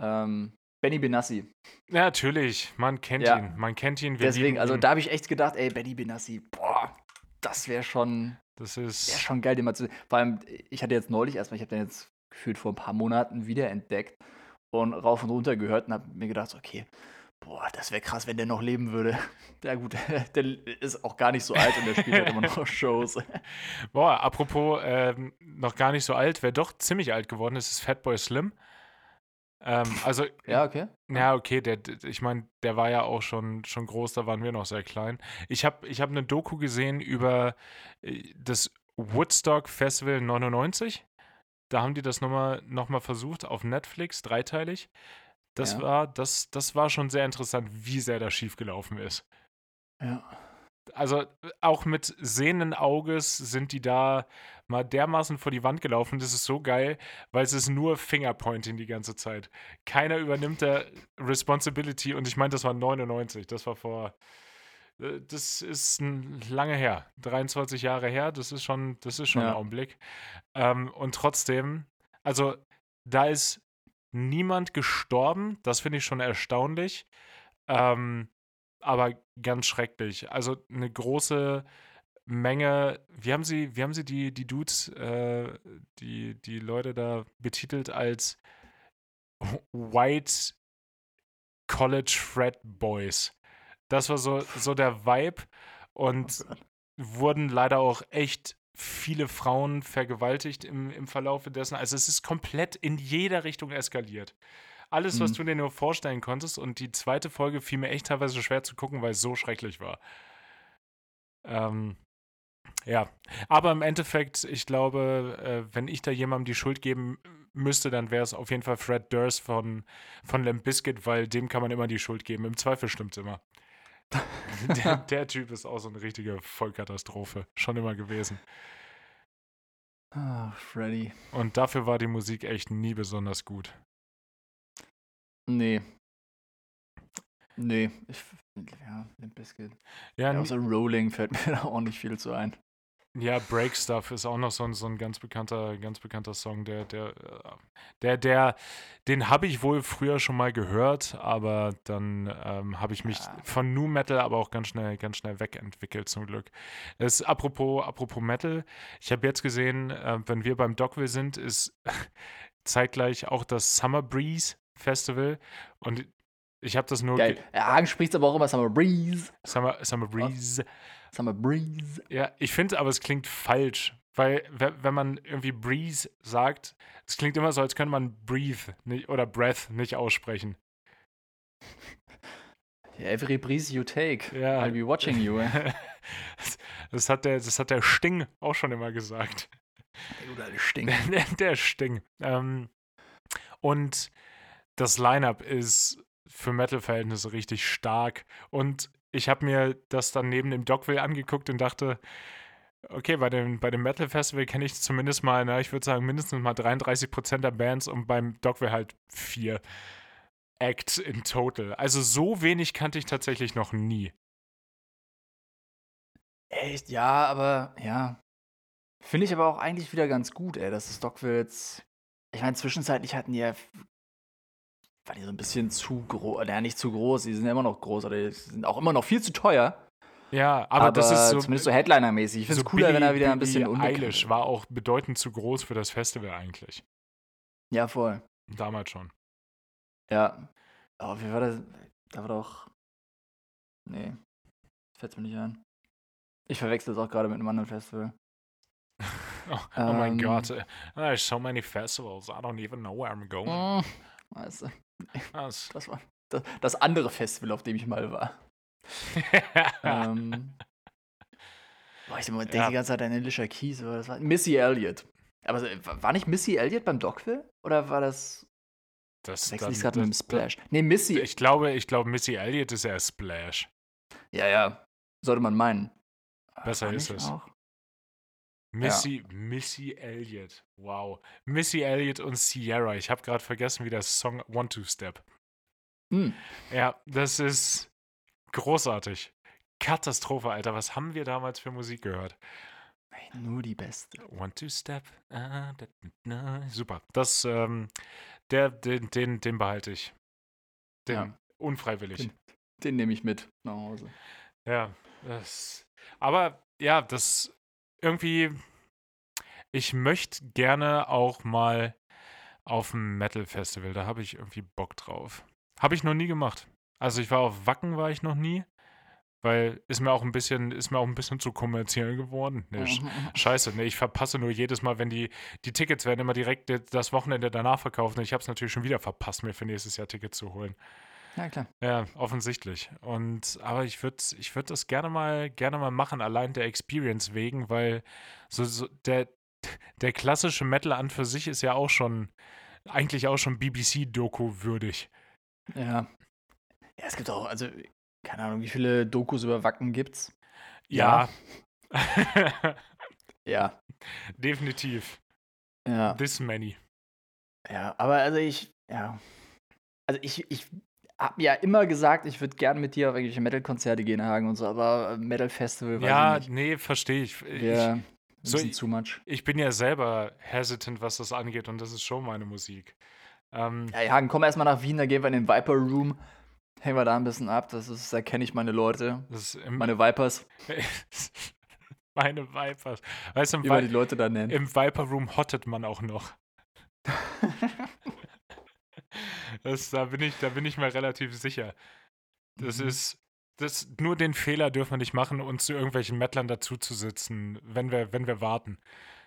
ähm, Benny Benassi. ja, natürlich, man kennt Ja. ihn. Man kennt ihn. Deswegen, also ihn. da habe ich echt gedacht, ey, Benny Benassi, boah, das wäre schon, Das ist. schon geil, den mal zu Vor allem, ich hatte jetzt neulich erstmal, ich habe den jetzt gefühlt vor ein paar Monaten wiederentdeckt und rauf und runter gehört und habe mir gedacht, okay, boah, das wäre krass, wenn der noch leben würde. Ja gut, der ist auch gar nicht so alt und der spielt halt immer noch Shows. Boah, apropos ähm, noch gar nicht so alt, wer doch ziemlich alt geworden ist, ist Fatboy Slim. Ähm, also, Ja, okay. ja, okay, der, ich meine, der war ja auch schon, schon groß, da waren wir noch sehr klein. Ich habe ich hab eine Doku gesehen über äh, das Woodstock Festival 99. Da haben die das nochmal noch mal versucht auf Netflix, dreiteilig. Das, Ja. war, das, das war schon sehr interessant, wie sehr das schiefgelaufen ist. Ja. Also auch mit sehenden Auges sind die da mal dermaßen vor die Wand gelaufen. Das ist so geil, weil es ist nur Fingerpointing die ganze Zeit. Keiner übernimmt da Responsibility und ich meine, das war 99. Das war vor. äh, Das ist lange her. 23 Jahre her. Das ist schon, das ist schon Ja. ein Augenblick. Ähm, und trotzdem, also da ist niemand gestorben. Das finde ich schon erstaunlich. Ähm, aber ganz schrecklich. Also eine große Menge. Wie haben sie, wie haben sie die, die Dudes, äh, die, die Leute da betitelt als White College Frat Boys? Das war so, so der Vibe und wurden leider auch echt viele Frauen vergewaltigt im, im Verlaufe dessen. Also es ist komplett in jeder Richtung eskaliert. Alles, was Mhm. du dir nur vorstellen konntest. Und die zweite Folge fiel mir echt teilweise schwer zu gucken, weil es so schrecklich war. Ähm, ja, aber im Endeffekt, ich glaube, äh, wenn ich da jemandem die Schuld geben müsste, dann wäre es auf jeden Fall Fred Durst von, von Limp Bizkit, weil dem kann man immer die Schuld geben. Im Zweifel stimmt's immer. der, der Typ ist auch so eine richtige Vollkatastrophe. Schon immer gewesen. Ah, Freddy. Und dafür war die Musik echt nie besonders gut. Nee. Nee. Ich, ja, Limp Bizkit. Ja, Ja, außer Rolling fällt mir da auch nicht viel zu ein. ja Break Stuff ist auch noch so ein, so ein ganz bekannter, ganz bekannter Song, der, der, äh, der, der, den habe ich wohl früher schon mal gehört, aber dann ähm, habe ich mich Ja. von Nu Metal aber auch ganz schnell, ganz schnell wegentwickelt, zum Glück. Es, apropos, apropos Metal, ich habe jetzt gesehen, äh, wenn wir beim Dogville sind, ist zeitgleich auch das Summer Breeze Festival und ich habe das nur Geil. Ja, Hagen spricht aber auch immer Summer Breeze. Summer, Summer Breeze. Summer Breeze. Ja, ich finde aber es klingt falsch, weil we- wenn man irgendwie Breeze sagt, es klingt immer so, als könnte man Breathe nicht, oder Breath nicht aussprechen. Every breeze you take, Ja. I'll be watching you. ey. das, das, hat der, das hat der Sting auch schon immer gesagt. Der Stink. der, der Sting. Ähm, und das Line-Up ist für Metal-Verhältnisse richtig stark. Und ich habe mir das dann neben dem Dogville angeguckt und dachte, okay, bei dem, bei dem Metal-Festival kenne ich zumindest mal, na, ich würde sagen, mindestens mal 33% der Bands und beim Dogville halt vier Acts in total. Also so wenig kannte ich tatsächlich noch nie. Echt? Ja, aber ja. Finde ich aber auch eigentlich wieder ganz gut, ey, dass das Stockville jetzt. Ich meine, zwischenzeitlich hatten die ja. War die so ein bisschen zu groß. Ja, nicht zu groß, die sind immer noch groß, aber die sind auch immer noch viel zu teuer. Ja, aber, das ist so. zumindest so Headliner-mäßig. Ich finde es so cooler, wenn er wieder ein bisschen unbekannt Eilish war auch bedeutend zu groß für das Festival eigentlich. Ja, voll. Damals schon. Ja. Aber wie war das? Da war doch. Nee. Fällt mir nicht ein. Ich verwechsel es auch gerade mit einem anderen Festival. Oh, oh mein Ähm. Gott. äh, There's so many festivals. I don't even know where I'm going. Mm, weißt du, Das- das war das, das andere Festival, auf dem ich mal war. ähm, boah, ich denke Ja. die ganze Zeit an Alicia Keys, aber das war Missy Elliott. Aber so, war nicht Missy Elliott beim Dogville? Oder war das. das, ich dann- gerade mit dem Splash? Nee, Missy. Ich glaube, ich glaube, Missy Elliott ist eher Splash. ja, ja. Sollte man meinen. Besser ist es. Auch? Missy, Missy Elliott. Wow. Missy Elliott und Sierra. Ich habe gerade vergessen, wie der Song One Two Step. Hm. Ja, das ist großartig. Katastrophe, Alter. Was haben wir damals für Musik gehört? Ey, Nur die beste. One Two Step. Ah, da, da. Super. Das, ähm, der, den, den, den behalte ich. Den Ja. unfreiwillig. Den- Den nehme ich mit nach Hause. Ja, das. Aber ja, das irgendwie. Ich möchte gerne auch mal auf ein Metal-Festival. Da habe ich irgendwie Bock drauf. Habe ich noch nie gemacht. Also ich war auf Wacken, war ich noch nie. Weil ist mir auch ein bisschen, ist mir auch ein bisschen zu kommerziell geworden. Nee, sch- Scheiße, ne, ich verpasse nur jedes Mal, wenn die, die Tickets werden immer direkt das Wochenende danach verkauft. Und ich habe es natürlich schon wieder verpasst, mir für nächstes Jahr Tickets zu holen. Ja, klar. Ja, offensichtlich. Und aber ich würde ich würd das gerne mal gerne mal machen, allein der Experience wegen, weil so, so der, der klassische Metal an für sich ist ja auch schon eigentlich auch schon BBC-Doku würdig. Ja. Ja, es gibt auch, also, keine Ahnung, wie viele Dokus über Wacken gibt's? Ja. Ja. Definitiv. Ja. This many. Ja, aber also ich, ja. Also ich, ich habe ja immer gesagt, ich würde gern mit dir auf irgendwelche Metal-Konzerte gehen, Hagen und so, aber Metal-Festival weiß Ja, ich nicht. nee, verstehe ich. ich. Ja, so, so too much. Ich bin ja selber hesitant, was das angeht, und das ist schon meine Musik. Ähm, Ja, Hagen, komm erstmal nach Wien, da gehen wir in den Viper Room. Hängen wir da ein bisschen ab. Das ist, da kenne ich meine Leute, das ist im, meine Vipers, meine Vipers. Weißt du, im, wie wir die Vi Leute da nennen. im Viper Room hottet man auch noch. Das, da, bin ich, da bin ich mir relativ sicher. Das Mhm. ist. Das, nur den Fehler dürfen wir nicht machen, uns zu irgendwelchen Mettlern dazu zu sitzen, wenn wir, wenn wir warten.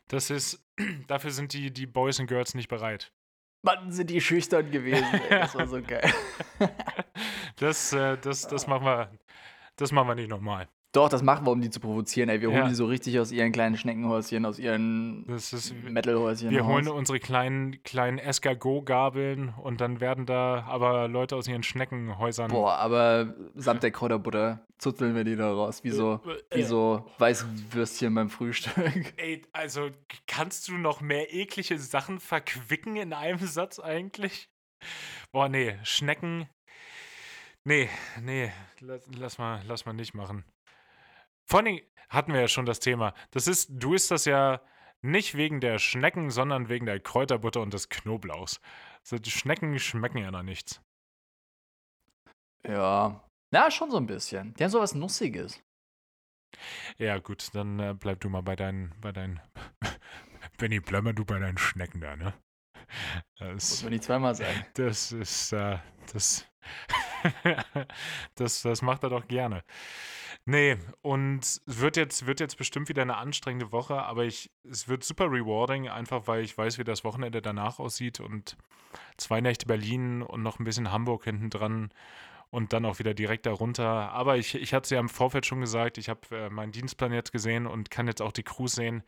Das ist, dafür sind die, die Boys und Girls nicht bereit. Mann, sind die schüchtern gewesen. Ey. Das war so geil. Das, äh, das, das machen wir, das machen wir nicht nochmal. Doch, das machen wir, um die zu provozieren. Ey, wir holen Ja. die so richtig aus ihren kleinen Schneckenhäuschen, aus ihren Metalhäuschen. wir raus. holen unsere kleinen, kleinen Escargot-Gabeln und dann werden da aber Leute aus ihren Schneckenhäusern. Boah, aber samt der Kräuterbutter zuzeln wir die da raus. Wie so, wie so Weißwürstchen beim Frühstück. Ey, also kannst du noch mehr eklige Sachen verquicken in einem Satz eigentlich? Boah, nee, Schnecken. Nee, nee, lass, lass mal, lass mal nicht machen. Vor allem hatten wir ja schon das Thema. Das ist, du isst das ja nicht wegen der Schnecken, sondern wegen der Kräuterbutter und des Knoblauchs. Also die Schnecken schmecken ja noch nichts. Ja. Na, schon so ein bisschen. Die haben sowas Nussiges. Ja, gut, dann äh, bleib du mal bei deinen, bei deinen. Benny, bleib mal du bei deinen Schnecken da, ne? Das, Muss man nicht zweimal sagen. Das ist, äh, das, das, das macht er doch gerne. Nee, und es wird jetzt, wird jetzt bestimmt wieder eine anstrengende Woche, aber ich, es wird super rewarding, einfach weil ich weiß, wie das Wochenende danach aussieht und zwei Nächte Berlin und noch ein bisschen Hamburg hinten dran und dann auch wieder direkt darunter. Aber ich, ich hatte es ja im Vorfeld schon gesagt, ich habe äh, meinen Dienstplan jetzt gesehen und kann jetzt auch die Crews sehen.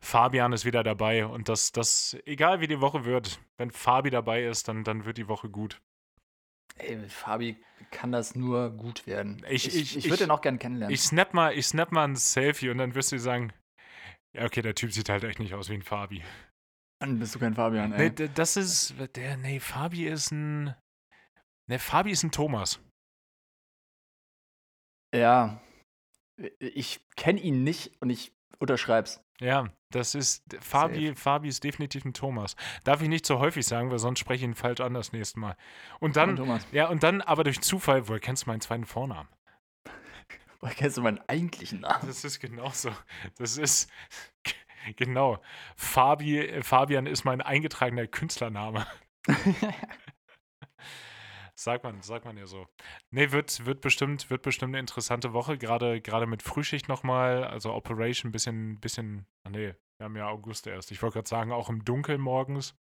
Fabian ist wieder dabei und das, das, egal wie die Woche wird, wenn Fabi dabei ist, dann, dann wird die Woche gut. Ey, mit Fabi kann das nur gut werden. Ich- ich, ich- ich, würde den auch gerne kennenlernen. Ich snap mal, ich snap mal ein Selfie und dann wirst du sagen, ja, okay, der Typ sieht halt echt nicht aus wie ein Fabi. Dann bist du kein Fabian, Nee, ey. d- das ist, der, nee, Fabi ist ein, ne, Fabi ist ein Thomas. Ja. Ich kenne ihn nicht und ich unterschreib's. Ja, das ist, Fabi, Fabi ist definitiv ein Thomas. Darf ich nicht so häufig sagen, weil sonst spreche ich ihn falsch an das nächste Mal. Und dann, ja, und dann aber durch Zufall, woher kennst du meinen zweiten Vornamen? woher kennst du meinen eigentlichen Namen? Das ist genauso. Das ist, genau. Fabi, äh, Fabian ist mein eingetragener Künstlername. Sagt man, sagt man ja so. Nee, wird, wird, bestimmt, wird bestimmt eine interessante Woche, gerade, gerade mit Frühschicht nochmal, also Operation ein bisschen, bisschen, ah nee, wir haben ja August erst. Ich wollte gerade sagen, auch im Dunkeln morgens.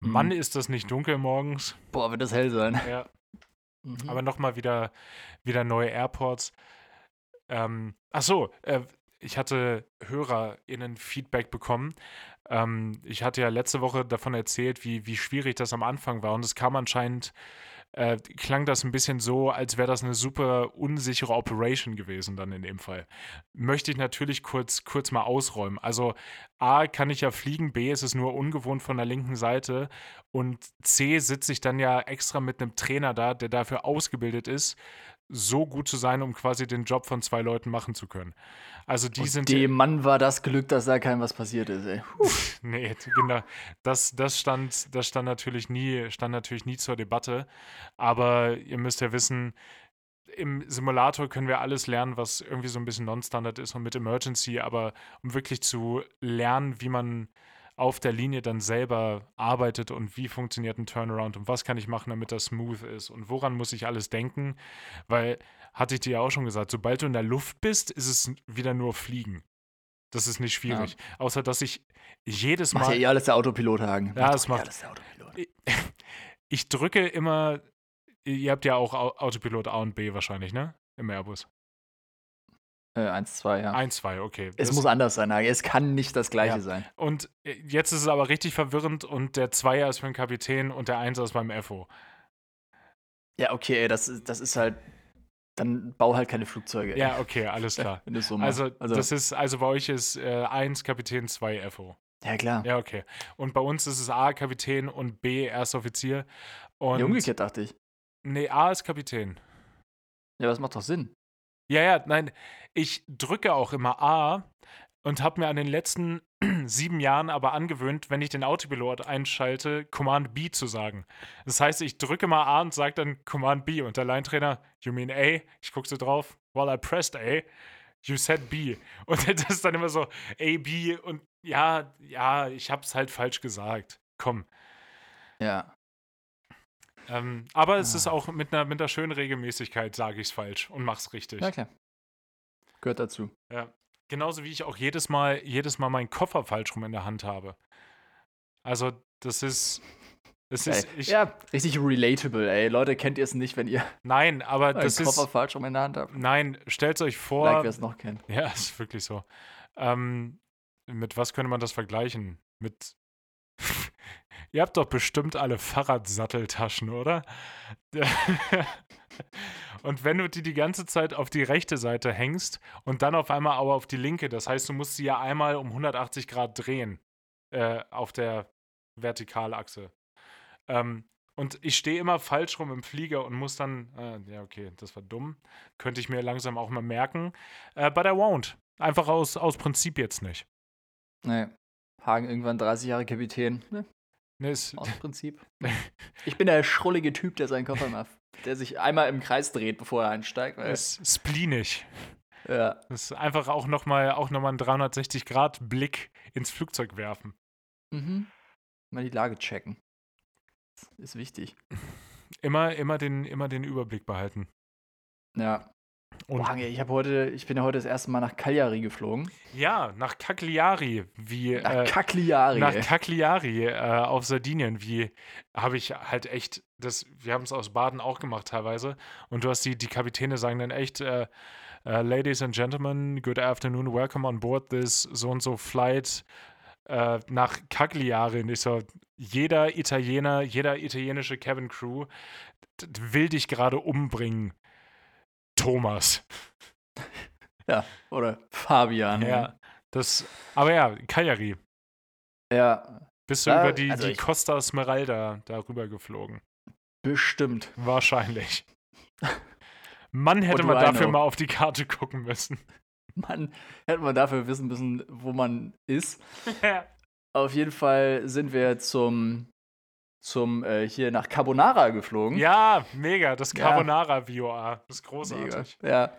Mann, Mhm. ist das nicht dunkel morgens. Boah, wird das hell sein. Ja, Mhm. aber nochmal wieder, wieder neue Airports. Ähm, ach so, äh, ich hatte HörerInnen Feedback bekommen. Ähm, ich hatte ja letzte Woche davon erzählt, wie, wie schwierig das am Anfang war. Und es kam anscheinend, äh, klang das ein bisschen so, als wäre das eine super unsichere Operation gewesen dann in dem Fall. Möchte ich natürlich kurz, kurz mal ausräumen. Also A, kann ich ja fliegen, B, ist es nur ungewohnt von der linken Seite und C, sitze ich dann ja extra mit einem Trainer da, der dafür ausgebildet ist, so gut zu sein, um quasi den Job von zwei Leuten machen zu können. Also die Und sind dem Mann war das Glück, dass da keinem was passiert ist, ey. Nee, genau. Das, das, stand, das stand, natürlich nie, stand natürlich nie zur Debatte. Aber ihr müsst ja wissen, im Simulator können wir alles lernen, was irgendwie so ein bisschen non-standard ist und mit Emergency, aber um wirklich zu lernen, wie man auf der Linie dann selber arbeitet und wie funktioniert ein Turnaround und was kann ich machen, damit das smooth ist und woran muss ich alles denken, weil, hatte ich dir ja auch schon gesagt, sobald du in der Luft bist, ist es wieder nur Fliegen. Das ist nicht schwierig. Außer, dass ich jedes Macht Mal. ja eh alles der Autopilot, Hagen. Ja, das eh macht- alles der Autopilot. ich drücke immer, ihr habt ja auch Au- Autopilot A und B wahrscheinlich, ne? Im Airbus. Äh, eins, zwei, ja. Eins, zwei, okay. es Das- muss anders sein. Es kann nicht das gleiche Ja. sein. und äh, jetzt ist es aber richtig verwirrend und der Zweier ist für den Kapitän und der Einser ist beim FO. Ja, okay, ey, das, ist- das ist halt. Dann bau halt keine Flugzeuge. ey. Ja, okay, alles klar. So machst. Also, das ist, also bei euch ist äh, 1 Kapitän, 2 FO. ja, klar. Ja, okay. Und bei uns ist es A Kapitän und B Erster Offizier. Und ja, umgekehrt dachte ich. Nee, A ist Kapitän. Ja, das macht doch Sinn. Ja, ja, nein, ich drücke auch immer A und habe mir an den letzten sieben Jahren aber angewöhnt, wenn ich den Autopilot einschalte, Command B zu sagen. Das heißt, ich drücke mal A und sage dann Command B und der Line-Trainer, you mean A? Ich gucke so drauf, well, I pressed A. You said B. Und das ist dann immer so A, B und ja, ja, ich hab's halt falsch gesagt. Komm. Ja. Ähm, aber es Ah. ist auch mit einer, mit einer schönen Regelmäßigkeit, sage ich's falsch und mach's richtig. Ja, klar. Gehört dazu. Ja. Genauso wie ich auch jedes Mal, jedes Mal meinen Koffer falsch rum in der Hand habe. Also, das ist. Es ist, ich, ja, richtig relatable, ey. Leute, kennt ihr es nicht, wenn ihr nein, aber das Koffer ist. falsch rum in der Hand habt? Nein, stellt euch vor. Like, wer es noch kennt. Ja, ist wirklich so. Ähm, mit was könnte man das vergleichen? Mit. Ihr habt doch bestimmt alle Fahrradsatteltaschen, oder? und wenn du die die ganze Zeit auf die rechte Seite hängst und dann auf einmal aber auf die linke, das heißt, du musst sie ja einmal um 180 Grad drehen äh, auf der Vertikalachse. Ähm, und ich stehe immer falsch rum im Flieger und muss dann, äh, ja, okay, das war dumm. Könnte ich mir langsam auch mal merken. Äh, but I won't. Einfach aus, aus Prinzip jetzt nicht. Nee. Hagen irgendwann 30 Jahre Kapitän. Ne, aus Prinzip. Ich bin der schrullige Typ, der seinen Koffer macht. Der sich einmal im Kreis dreht, bevor er einsteigt. Weil, ist spleenig. ja. Das ist einfach auch nochmal auch noch mal einen 360-Grad-Blick ins Flugzeug werfen. Mhm. Mal die Lage checken. Ist wichtig. Immer, immer, den, immer den Überblick behalten. Ja. Und Boah, ich, heute, ich bin ja heute das erste Mal nach Cagliari geflogen. ja, nach Cagliari, wie Nach äh, Cagliari. nach. Cagliari äh, auf Sardinien, wie habe ich halt echt, das, wir haben es aus Baden auch gemacht teilweise. Und du hast die, die Kapitäne sagen dann echt, äh, äh, Ladies and Gentlemen, good afternoon, welcome on board this so und so flight äh, nach Cagliari. Und ich so, jeder Italiener, jeder italienische Cabin Crew will dich gerade umbringen. Thomas. ja, oder Fabian. Ja. Das, aber ja, Cagliari. Ja, Bist du Ja, über die, also die Costa Smeralda darüber geflogen? bestimmt. Wahrscheinlich. Mann, hätte man dafür know? mal auf die Karte gucken müssen. Man hätte man dafür wissen müssen, wo man ist. Auf jeden Fall sind wir zum, zum äh, hier nach Carbonara geflogen. ja, mega. Das Ja. Carbonara-VOA. Das ist Mega. großartig. Ja.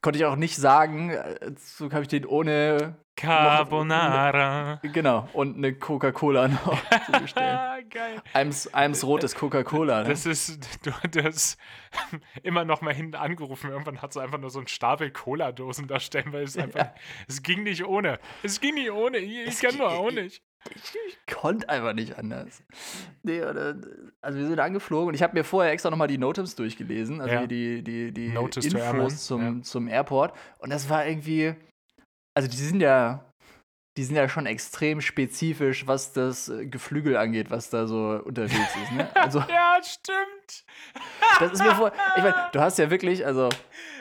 Konnte ich auch nicht sagen äh, zu Kapitän ohne, Carbonara. genau, und eine Coca-Cola noch zu bestellen. Ah, geil. Eins, rotes Coca-Cola. Ne? Das ist, du, du hast immer noch mal hinten angerufen. Irgendwann hat sie einfach nur so einen Stapel Cola-Dosen da stellen, weil es einfach, es ging nicht ohne. Es ging nicht ohne. Ich, ich Es kann nur auch nicht. Ich konnte einfach nicht anders. Nee, oder, also wir sind angeflogen und ich habe mir vorher extra nochmal die Notims durchgelesen, also Ja. die, die, die Notice Infos zum, ja. zum Airport. Und das war irgendwie, also die sind ja, die sind ja schon extrem spezifisch, was das äh, Geflügel angeht, was da so unterwegs ist. Ne? Also Ja, stimmt. das ist mir vor, ich meine, du hast ja wirklich, also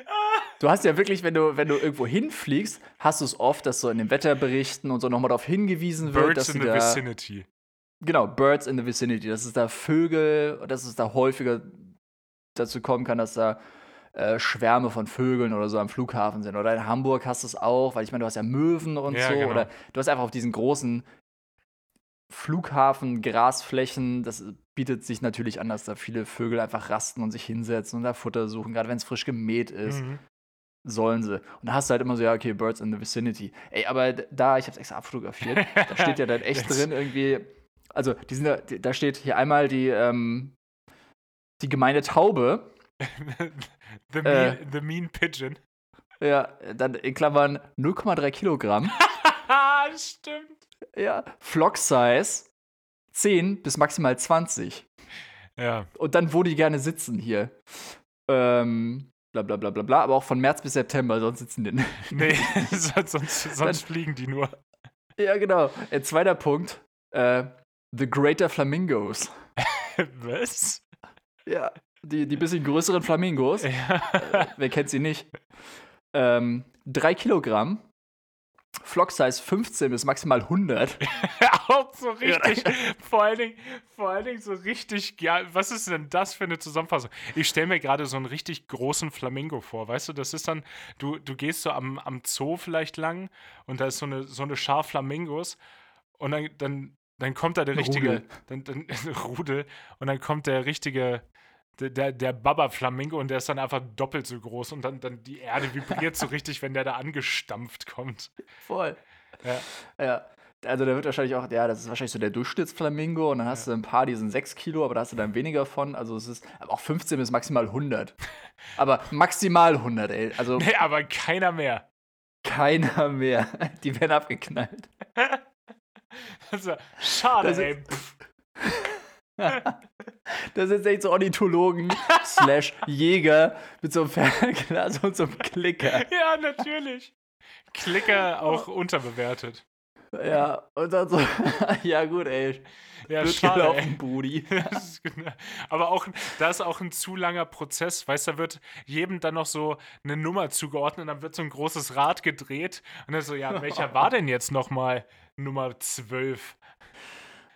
Du hast ja wirklich, wenn du, wenn du irgendwo hinfliegst, hast du es oft, dass so in den Wetterberichten und so nochmal darauf hingewiesen wird, dass Birds in die the da, vicinity. Genau, Birds in the Vicinity. Dass es da Vögel, dass es da häufiger dazu kommen kann, dass da äh, Schwärme von Vögeln oder so am Flughafen sind. Oder in Hamburg hast du es auch, weil ich meine, du hast ja Möwen und Ja, so. genau. Oder du hast einfach auf diesen großen Flughafen Grasflächen, das bietet sich natürlich an, dass da viele Vögel einfach rasten und sich hinsetzen und da Futter suchen, gerade wenn es frisch gemäht ist Mhm. Sollen sie. Und da hast du halt immer so, ja, okay, Birds in the Vicinity. Ey, aber da, ich hab's extra abfotografiert, da steht ja dann echt drin irgendwie, also die sind da, da steht hier einmal die, ähm, die gemeine Taube, the, Äh. mean, the Mean Pigeon. ja, dann in Klammern 0,3 Kilogramm, stimmt. ja, Flock Size 10 bis maximal 20. Ja, Und dann, wo die gerne sitzen hier. Ähm, bla bla bla bla bla, aber auch von März bis September, sonst sitzen die nicht. nee, sonst, sonst, sonst fliegen die nur. Ja, genau. Äh, zweiter Punkt, äh, The Greater Flamingos. Was? Ja, die, die bisschen größeren Flamingos. Ja. Äh, wer kennt sie nicht? Ähm, drei Kilogramm. Flock Size 15 bis maximal 100. auch so richtig, vor allen Dingen, vor allen Dingen so richtig, ja, was ist denn das für eine Zusammenfassung? Ich stelle mir gerade so einen richtig großen Flamingo vor, weißt du, das ist dann, du, du gehst so am, am Zoo vielleicht lang und da ist so eine, so eine Schar Flamingos und dann, dann, dann kommt da der richtige, Rudel. dann, dann Rudel und dann kommt der richtige, der, der, der Baba-Flamingo und der ist dann einfach doppelt so groß und dann, dann die Erde vibriert so richtig, wenn der da angestampft kommt. Voll. Ja. Ja. Also da wird wahrscheinlich auch, ja, das ist wahrscheinlich so der Durchschnittsflamingo und dann hast du ein paar, die sind 6 Kilo, aber da hast du dann weniger von. Also es ist, aber auch 15 bis maximal 100. Aber maximal 100, ey. Also Nee, aber keiner mehr. keiner mehr. Die werden abgeknallt. Also, schade, Das ist- ey. Pff. das ist echt so Ornithologen slash Jäger mit so einem Fernglas und so einem Klicker. Ja, natürlich. Klicker auch unterbewertet. Ja, und dann so, ja gut, ey. Ja, Blöd schade, gelaufen, ist genau- Aber auch, da ist auch ein zu langer Prozess. Weißt du, da wird jedem dann noch so eine Nummer zugeordnet und dann wird so ein großes Rad gedreht. Und dann so, ja, welcher war denn jetzt nochmal Nummer 12?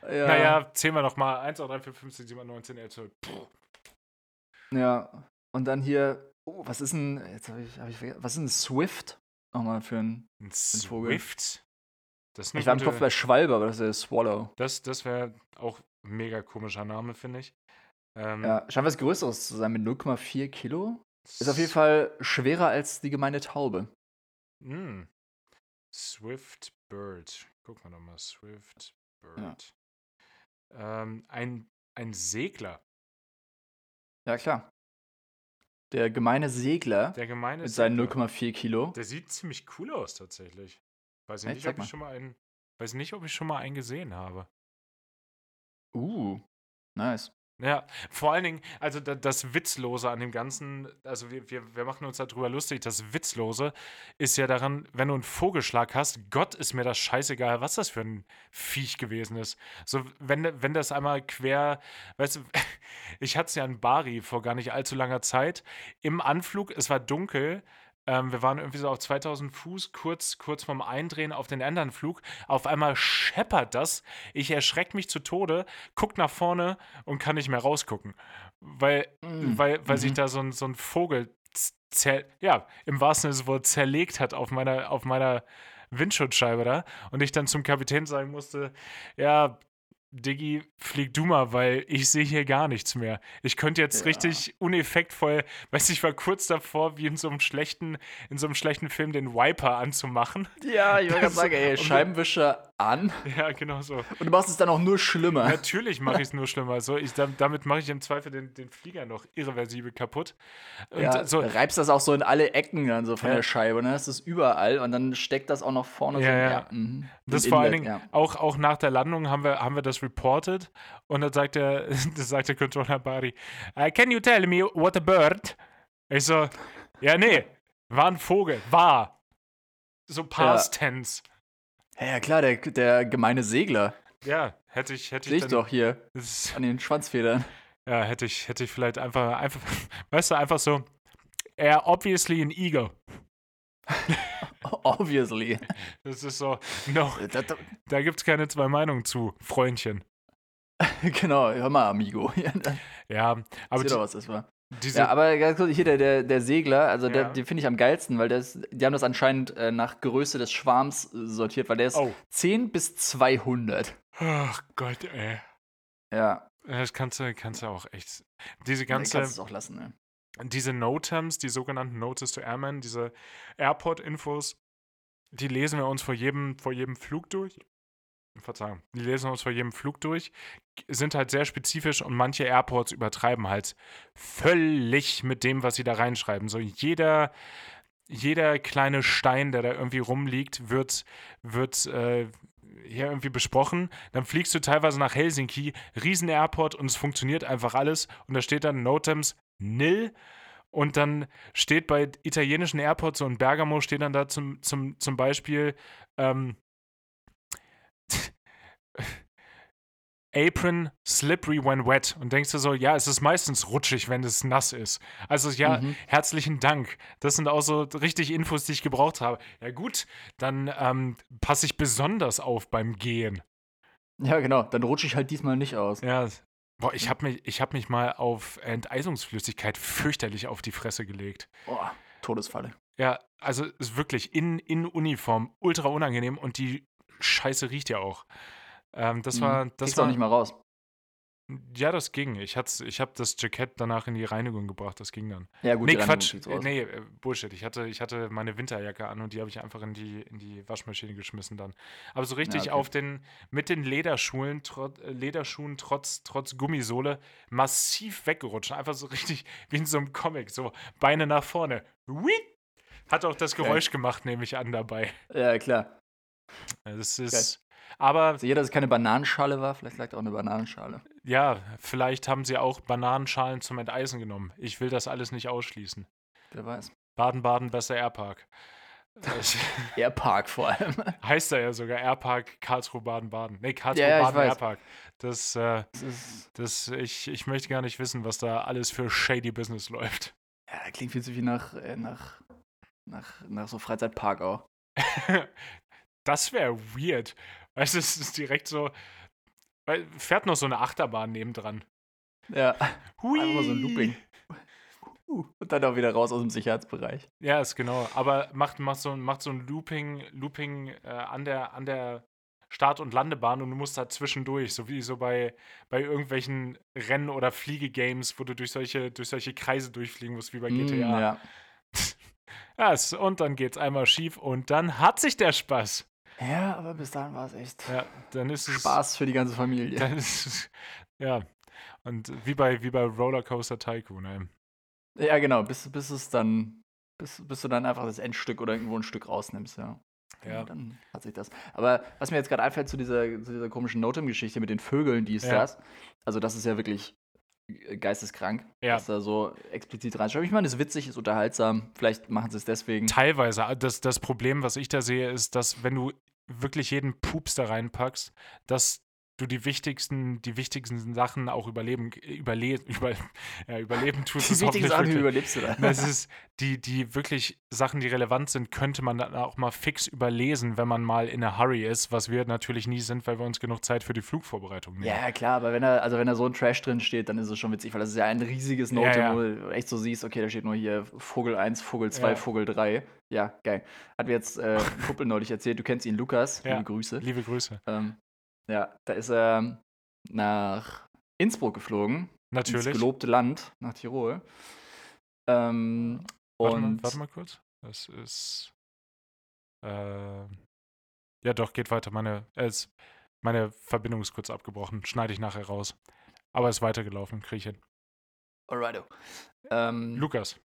Ja. Naja, zählen wir nochmal. 1, 2, 3, 4, 5, 6, 7, 8, 9, 10, 11, 12. Puh. Ja. Und dann hier, oh, was ist denn, jetzt habe ich, hab ich vergessen, was ist ein Swift? Nochmal für ein, Ein Vogel. Swift? Das ist ich war im Kopf bei Schwalbe, aber das ist ja Swallow. Das, das wäre auch ein mega komischer Name, finde ich. Ähm, Ja, scheint was Größeres zu sein mit 0,4 Kilo. Ist auf jeden Fall schwerer als die gemeine Taube. Mm. Swift Bird. Guck mal nochmal. Swift Bird. Ähm, ein, ein Segler. Ja, klar. Der gemeine Segler Der gemeine mit seinen Segler. 0,4 Kilo. Der sieht ziemlich cool aus, tatsächlich. Weiß ich Echt? nicht, ob mal. ich schon mal einen. Weiß nicht, ob ich schon mal einen gesehen habe. Uh, nice. Ja, vor allen Dingen, also da, das Witzlose an dem Ganzen, also wir, wir, wir machen uns darüber lustig, das Witzlose ist ja daran, wenn du einen Vogelschlag hast, Gott ist mir das scheißegal, was das für ein Viech gewesen ist. So, wenn, wenn das einmal quer, weißt du, ich hatte es ja in Bari vor gar nicht allzu langer Zeit, im Anflug, es war dunkel, ähm, wir waren irgendwie so auf 2000 Fuß, kurz, kurz vorm Eindrehen auf den anderen Flug. Auf einmal scheppert das. Ich erschrecke mich zu Tode, guck nach vorne und kann nicht mehr rausgucken. Weil, Mm, weil, weil sich mhm. da so ein, so ein Vogel, ja, im wahrsten Sinne des Wortes zerlegt hat auf meiner, auf meiner Windschutzscheibe da. Und ich dann zum Kapitän sagen musste: Ja, Diggi, flieg du mal, weil ich sehe hier gar nichts mehr. Ich könnte jetzt Ja. richtig uneffektvoll, weiß ich war kurz davor, wie in so einem schlechten, in so einem schlechten Film den Wiper anzumachen. Ja, ich wollte gerade sagen, ey, Scheibenwischer an Ja, genau so. und du machst es dann auch nur schlimmer. Natürlich mache ich es nur schlimmer. So, ich, dam- damit mache ich im Zweifel den, den Flieger noch irreversibel kaputt. Und ja, so, reibst das auch so in alle Ecken dann so von Ja. der Scheibe, ne? Das ist überall und dann steckt das auch noch vorne so. Ja, ja. mhm. Das vor allen Dingen, auch, auch nach der Landung haben wir, haben wir das reported und dann sagt der, das sagt der Controller Bari, "Uh, can you tell me what a bird? Ich so, ja, nee, war ein Vogel, war. So past tense. Ja, ja klar, der, der gemeine Segler. Ja, hätte ich, hätte Sehe ich ich doch hier an den Schwanzfedern. Ja, hätte ich, hätte ich vielleicht einfach, einfach, weißt du, einfach so, er obviously an eagle. Obviously. Das ist so, no, das- da gibt's keine zwei Meinungen zu, Freundchen. genau, hör mal, Amigo. Ja, aber Seht doch, was das war. Diese, Ja, aber ganz kurz, hier der, der, der Segler, also der, Ja. den finde ich am geilsten, weil das, die haben das anscheinend äh, nach Größe des Schwarms äh, sortiert, weil der ist oh, 10 bis 200. ach Gott, ey. Ja, Das kannst du, kannst du auch echt. Diese dann kannst du ganze, es auch lassen, ne? diese Notems, die sogenannten Notice to Airmen, diese Airport-Infos, die lesen wir uns vor jedem, vor jedem Flug durch. Verzeihung, die lesen uns vor jedem Flug durch, sind halt sehr spezifisch und manche Airports übertreiben halt völlig mit dem, was sie da reinschreiben. So jeder, jeder kleine Stein, der da irgendwie rumliegt, wird, wird äh, hier irgendwie besprochen. Dann fliegst du teilweise nach Helsinki, riesen Airport und es funktioniert einfach alles. Und da steht dann Notems nil. Und dann steht bei italienischen Airports, so in Bergamo steht dann da zum, zum, zum Beispiel ähm, Apron slippery when wet. Und denkst du so, ja, es ist meistens rutschig, wenn es nass ist. Also ja, Mhm. herzlichen Dank. Das sind auch so richtig Infos, die ich gebraucht habe. Ja gut, dann ähm, passe ich besonders auf beim Gehen. Ja, genau. Dann rutsche ich halt diesmal nicht aus. Ja. Boah, ich habe mich, ich hab mich mal auf Enteisungsflüssigkeit fürchterlich auf die Fresse gelegt. Boah, Todesfalle. Ja, also ist wirklich in, in Uniform ultra unangenehm und die Scheiße riecht ja auch. Ähm, das Mhm. war, das Kriegst war, auch nicht mal raus. ja, das ging. Ich, hat's- ich habe das Jackett danach in die Reinigung gebracht, das ging dann. Ja, gut, nee, Quatsch. Äh. Nee, äh, Bullshit. Ich hatte, ich hatte meine Winterjacke an und die habe ich einfach in die, in die Waschmaschine geschmissen dann. Aber so richtig okay. auf den, mit den Lederschuhen, trot, äh, Lederschuhen trotz, trotz Gummisohle massiv weggerutscht. Einfach so richtig wie in so einem Comic. So Beine nach vorne. Hat auch das. Geräusch gemacht, nehme ich an, dabei. Ja, klar. Das ist. Aber Also jeder, dass es keine Bananenschale war, vielleicht lag da auch eine Bananenschale. ja, vielleicht haben sie auch Bananenschalen zum Enteisen genommen. Ich will das alles nicht ausschließen. Wer weiß. Baden-Baden, besser Airpark. Airpark vor allem. heißt da ja sogar Airpark Karlsruhe Baden-Baden. Nee, Karlsruhe Ja, Baden. Airpark. Das, äh, Das das, ich, ich möchte gar nicht wissen, was da alles für shady Business läuft. ja, das klingt viel zu viel nach, äh, nach, nach, nach so Freizeitpark auch. Das wäre weird. Weißt du, es ist direkt so. Fährt noch so eine Achterbahn nebendran. Ja, Hui. einfach so ein Looping. Uh, Und dann auch wieder raus aus dem Sicherheitsbereich. Ja, ist genau. Aber macht, macht, so, ein- macht so ein Looping, Looping äh, an, der, an der Start- und Landebahn und du musst da zwischendurch, so wie so bei, bei irgendwelchen Rennen- oder Fliegegames, wo du durch solche, durch solche Kreise durchfliegen musst, wie bei Mm, GTA. ja. Ja, und dann geht's einmal schief und dann hat sich der Spaß. Ja, aber bis dahin war es echt Ja, dann ist es. Spaß für die ganze Familie. Dann ist es. Ja. Und wie bei, wie bei Rollercoaster Tycoon, ey. Ja, genau, bis, bis es dann, bis, bis du dann einfach das Endstück oder irgendwo ein Stück rausnimmst, ja. Ja. Dann hat sich das. Aber was mir jetzt gerade einfällt zu dieser, zu dieser komischen Notem-Geschichte mit den Vögeln, die ist Ja. das. Also, das ist ja wirklich geisteskrank, Ja. was da so explizit reinschreibt. Ich meine, es ist witzig, ist unterhaltsam. Vielleicht machen sie es deswegen. Teilweise. äh, Das, das Problem, was ich da sehe, ist, dass wenn du wirklich jeden Pups da reinpackst, dass du die wichtigsten, die wichtigsten Sachen auch überleben, überle über, ja, überleben tust. Die hoffentlich Sachen, wie wirklich. überlebst du da? Das ist die, die wirklich Sachen, die relevant sind, könnte man dann auch mal fix überlesen, wenn man mal in a hurry ist, was wir natürlich nie sind, weil wir uns genug Zeit für die Flugvorbereitung nehmen. Ja, klar, aber wenn da, also wenn da so ein Trash drin steht, dann ist es schon witzig, weil das ist ja ein riesiges Note, Ja, ja. wo du echt so siehst, okay, da steht nur hier Vogel 1, Vogel 2, Ja. Vogel 3. Ja, geil. Hat mir jetzt äh, ein Kumpel neulich erzählt, du kennst ihn, Lukas, liebe Grüße. Liebe Grüße. Ähm, ja, da ist er nach Innsbruck geflogen, ins Natürlich. gelobte Land, nach Tirol. Ähm, Warte und mal, warte mal kurz. Das ist. Äh, ja, doch, geht weiter. Meine, äh, ist, meine Verbindung ist kurz abgebrochen. Schneide ich nachher raus. Aber ist weitergelaufen, kriege ich hin. Alrighto. Ähm, Lukas.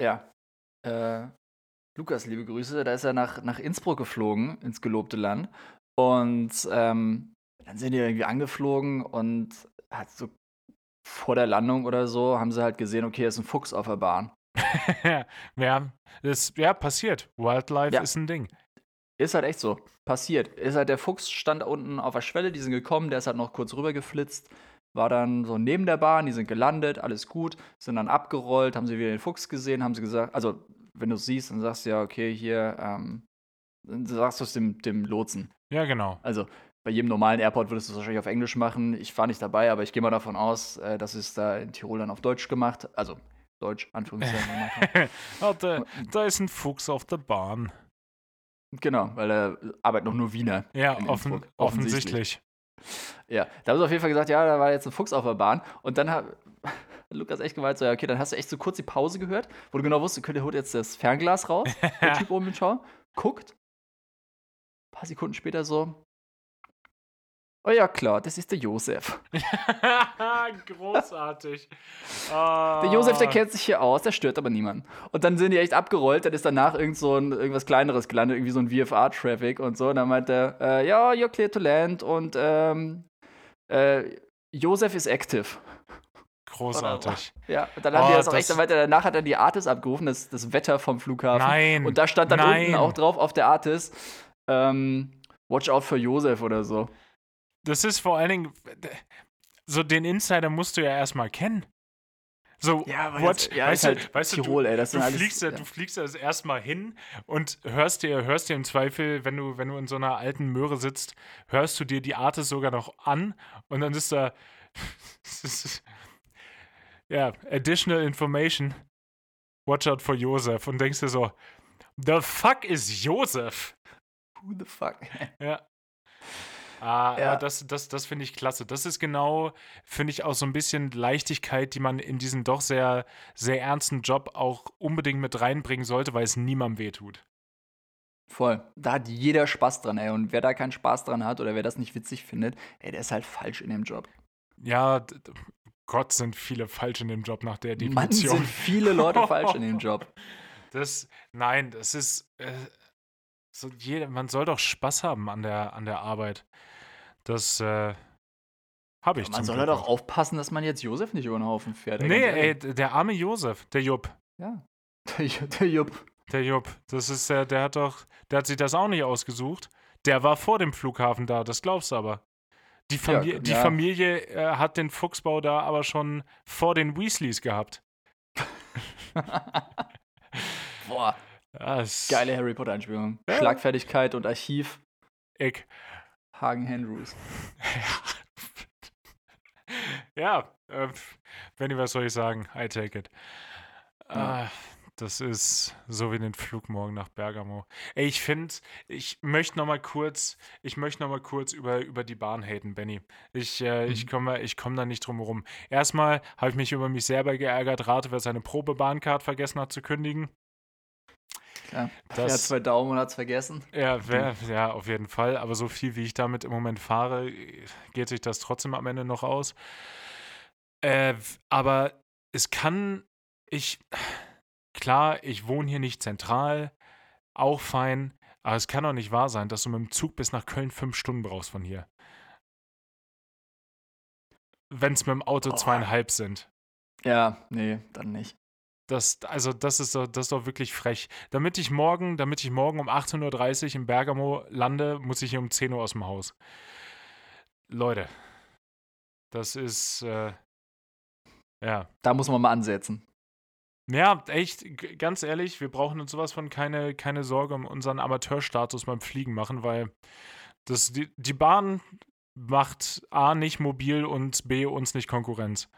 Ja. Äh, Lukas, liebe Grüße. Da ist er nach, nach Innsbruck geflogen, ins gelobte Land. Und ähm, dann sind die irgendwie angeflogen und hat so vor der Landung oder so, haben sie halt gesehen, okay, ist ein Fuchs auf der Bahn. ja, das, ja, passiert. Wildlife Ja. ist ein Ding. Ist halt echt so. Passiert. Ist halt der Fuchs stand da unten auf der Schwelle, die sind gekommen, der ist halt noch kurz rüber geflitzt, war dann so neben der Bahn, die sind gelandet, alles gut, sind dann abgerollt, haben sie wieder den Fuchs gesehen, haben sie gesagt, also wenn du es siehst, dann sagst du ja, okay, hier, ähm, dann sagst du es dem, dem Lotsen. Ja, genau. Also bei jedem normalen Airport würdest du es wahrscheinlich auf Englisch machen. Ich war nicht dabei, aber ich gehe mal davon aus, äh, dass es da in Tirol dann auf Deutsch gemacht, also Deutsch, Anführungszeichen. oh, da, da ist ein Fuchs auf der Bahn. genau, weil er arbeitet noch nur Wiener. Ja, offen, Innsbruck, offensichtlich. Ja, da haben sie auf jeden Fall gesagt, ja, da war jetzt ein Fuchs auf der Bahn. Und dann hat Lukas echt gemeint, so, ja, okay, dann hast du echt so kurz die Pause gehört, wo du genau wusstest, okay, der holt jetzt das Fernglas raus, der Typ oben im Schau, guckt, paar Sekunden später so, oh ja, klar, das ist der Josef. Großartig. Der Josef, der kennt sich hier aus, der stört aber niemanden. Und dann sind die echt abgerollt, dann ist danach irgend so ein, irgendwas Kleineres gelandet, irgendwie so ein VFR-Traffic und so. Und dann meinte er, äh, ja, you're clear to land und ähm, äh, Josef ist active. Großartig. Ja, und dann haben die Oh, das auch das- echt, dann meinte er, danach hat er die Artis abgerufen, das, das Wetter vom Flughafen. Nein. Und da stand dann nein. unten auch drauf auf der Artis, ähm, watch out for Josef oder so. Das ist vor allen Dingen, so den Insider musst du ja erstmal kennen. So, Ja, what, jetzt- ja, weißt, du, halt weißt du, Tirol, du, ey, das du alles- fliegst ja, du fliegst ja erstmal hin und hörst dir, hörst dir im Zweifel, wenn du, wenn du in so einer alten Möhre sitzt, hörst du dir die Artis sogar noch an und dann ist da, ja, additional information, watch out for Josef und denkst dir so, the fuck is Josef? Who the fuck? Ja. Ah, Ja. das, das, das finde ich klasse. Das ist genau, finde ich, auch so ein bisschen Leichtigkeit, die man in diesen doch sehr, sehr ernsten Job auch unbedingt mit reinbringen sollte, weil es niemandem wehtut. Voll. Da hat jeder Spaß dran, ey. Und wer da keinen Spaß dran hat oder wer das nicht witzig findet, ey, der ist halt falsch in dem Job. Ja, Gott sind viele falsch in dem Job nach der Mann, Definition. sind viele Leute falsch in dem Job. Das, nein, das ist, äh, so jeder, man soll doch Spaß haben an der, an der Arbeit. Das äh, habe ich Man zum soll Glück halt auch noch. aufpassen, dass man jetzt Josef nicht über den Haufen fährt. Nee, ey, der arme Josef, der Jupp. Ja. Der, der Jupp. Der Jupp, das ist der, der hat doch, der hat sich das auch nicht ausgesucht. Der war vor dem Flughafen da, das glaubst du aber. Die, Famili die ja. Familie äh, hat den Fuchsbau da aber schon vor den Weasleys gehabt. Boah, Das geile Harry Potter-Anspielung. Ja. Schlagfertigkeit und Archiv. Ich. Hagen Andrews. ja, äh, Benny, was soll ich sagen? I take it. Ja. Ah, das ist so wie den Flug morgen nach Bergamo. Ey, ich finde, ich möchte noch mal kurz, ich möchte noch mal kurz über, über die Bahn haten, Benny. Ich, äh, ich Mhm. komme ich komm da nicht drum herum. Erstmal habe ich mich über mich selber geärgert. Rate, wer seine Probebahncard vergessen hat zu kündigen. Ja. Das- Er hat zwei Daumen und hat es vergessen. Ja, wer, ja, auf jeden Fall. Aber so viel, wie ich damit im Moment fahre, geht sich das trotzdem am Ende noch aus. Äh, aber es kann, ich, klar, ich wohne hier nicht zentral, auch fein, aber es kann doch nicht wahr sein, dass du mit dem Zug bis nach Köln fünf Stunden brauchst von hier. Wenn es mit dem Auto Oh. zweieinhalb sind. Ja, nee, dann nicht. Das, also das ist, doch, das ist doch wirklich frech. Damit ich morgen, damit ich morgen um 18.30 Uhr in Bergamo lande, muss ich hier um 10 Uhr aus dem Haus. Leute, das ist, äh, ja. Da muss man mal ansetzen. Ja, echt, ganz ehrlich, wir brauchen uns sowas von keine, keine Sorge um unseren Amateurstatus beim Fliegen machen, weil das, die, die Bahn macht A nicht mobil und B uns nicht Konkurrenz.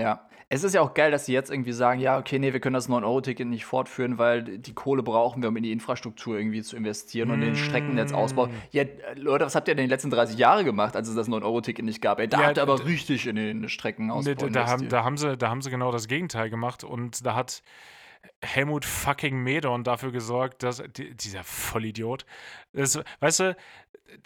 Ja. Es ist ja auch geil, dass sie jetzt irgendwie sagen, ja, okay, nee, wir können das 9-Euro-Ticket nicht fortführen, weil die Kohle brauchen wir, um in die Infrastruktur irgendwie zu investieren und den Streckennetzausbau. Mm. Ja, Leute, was habt ihr denn in den letzten 30 Jahren gemacht, als es das 9-Euro-Ticket nicht gab? Ey, da Ja, habt ihr aber richtig in den Streckenausbau Nee, da, da, haben, da, haben sie, da haben sie genau das Gegenteil gemacht und da hat Helmut fucking Medon dafür gesorgt, dass die, dieser Vollidiot, das, weißt du,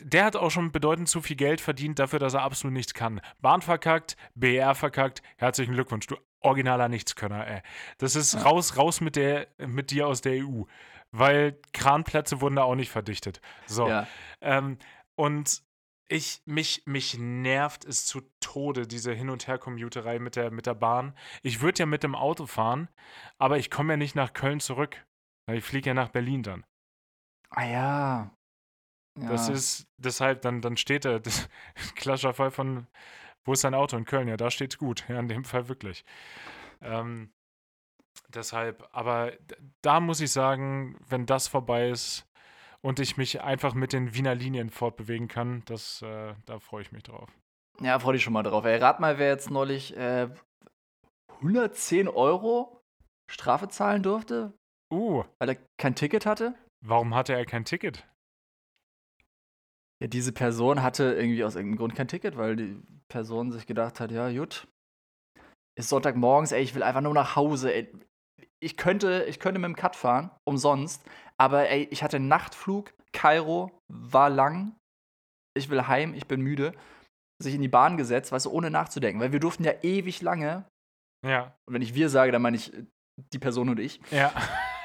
der hat auch schon bedeutend zu viel Geld verdient dafür, dass er absolut nichts kann. Bahn verkackt, BR verkackt, herzlichen Glückwunsch, du originaler Nichtskönner, ey. Das ist Ja. raus, raus mit, der, mit dir aus der EU, weil Kranplätze wurden da auch nicht verdichtet. So. Ja. Ähm, und ich, mich, mich nervt es zu Tode, diese Hin- und Her-Commuterei mit der, mit der Bahn. Ich würde ja mit dem Auto fahren, aber ich komme ja nicht nach Köln zurück. Ich fliege ja nach Berlin dann. Ah ja. ja. Das ist deshalb, dann, dann steht da, das, klassischer Fall von, wo ist dein Auto in Köln? Ja, da steht's gut. Ja, in dem Fall wirklich. Ähm, deshalb, aber da muss ich sagen, wenn das vorbei ist und ich mich einfach mit den Wiener Linien fortbewegen kann, das, äh, da freue ich mich drauf. Ja, freu dich schon mal drauf. Ey, rat mal, wer jetzt neulich äh, 110 Euro Strafe zahlen durfte, Uh, weil er kein Ticket hatte. warum hatte er kein Ticket? Ja, diese Person hatte irgendwie aus irgendeinem Grund kein Ticket, weil die Person sich gedacht hat, ja, gut, ist Sonntagmorgens, ey, ich will einfach nur nach Hause, ey. Ich könnte, ich könnte mit dem Cut fahren, umsonst, aber ey, ich hatte einen Nachtflug, Kairo, war lang, ich will heim, ich bin müde, sich in die Bahn gesetzt, weißt du, ohne nachzudenken, weil wir durften ja ewig lange, Ja, und wenn ich wir sage, dann meine ich äh, die Person und ich, ja.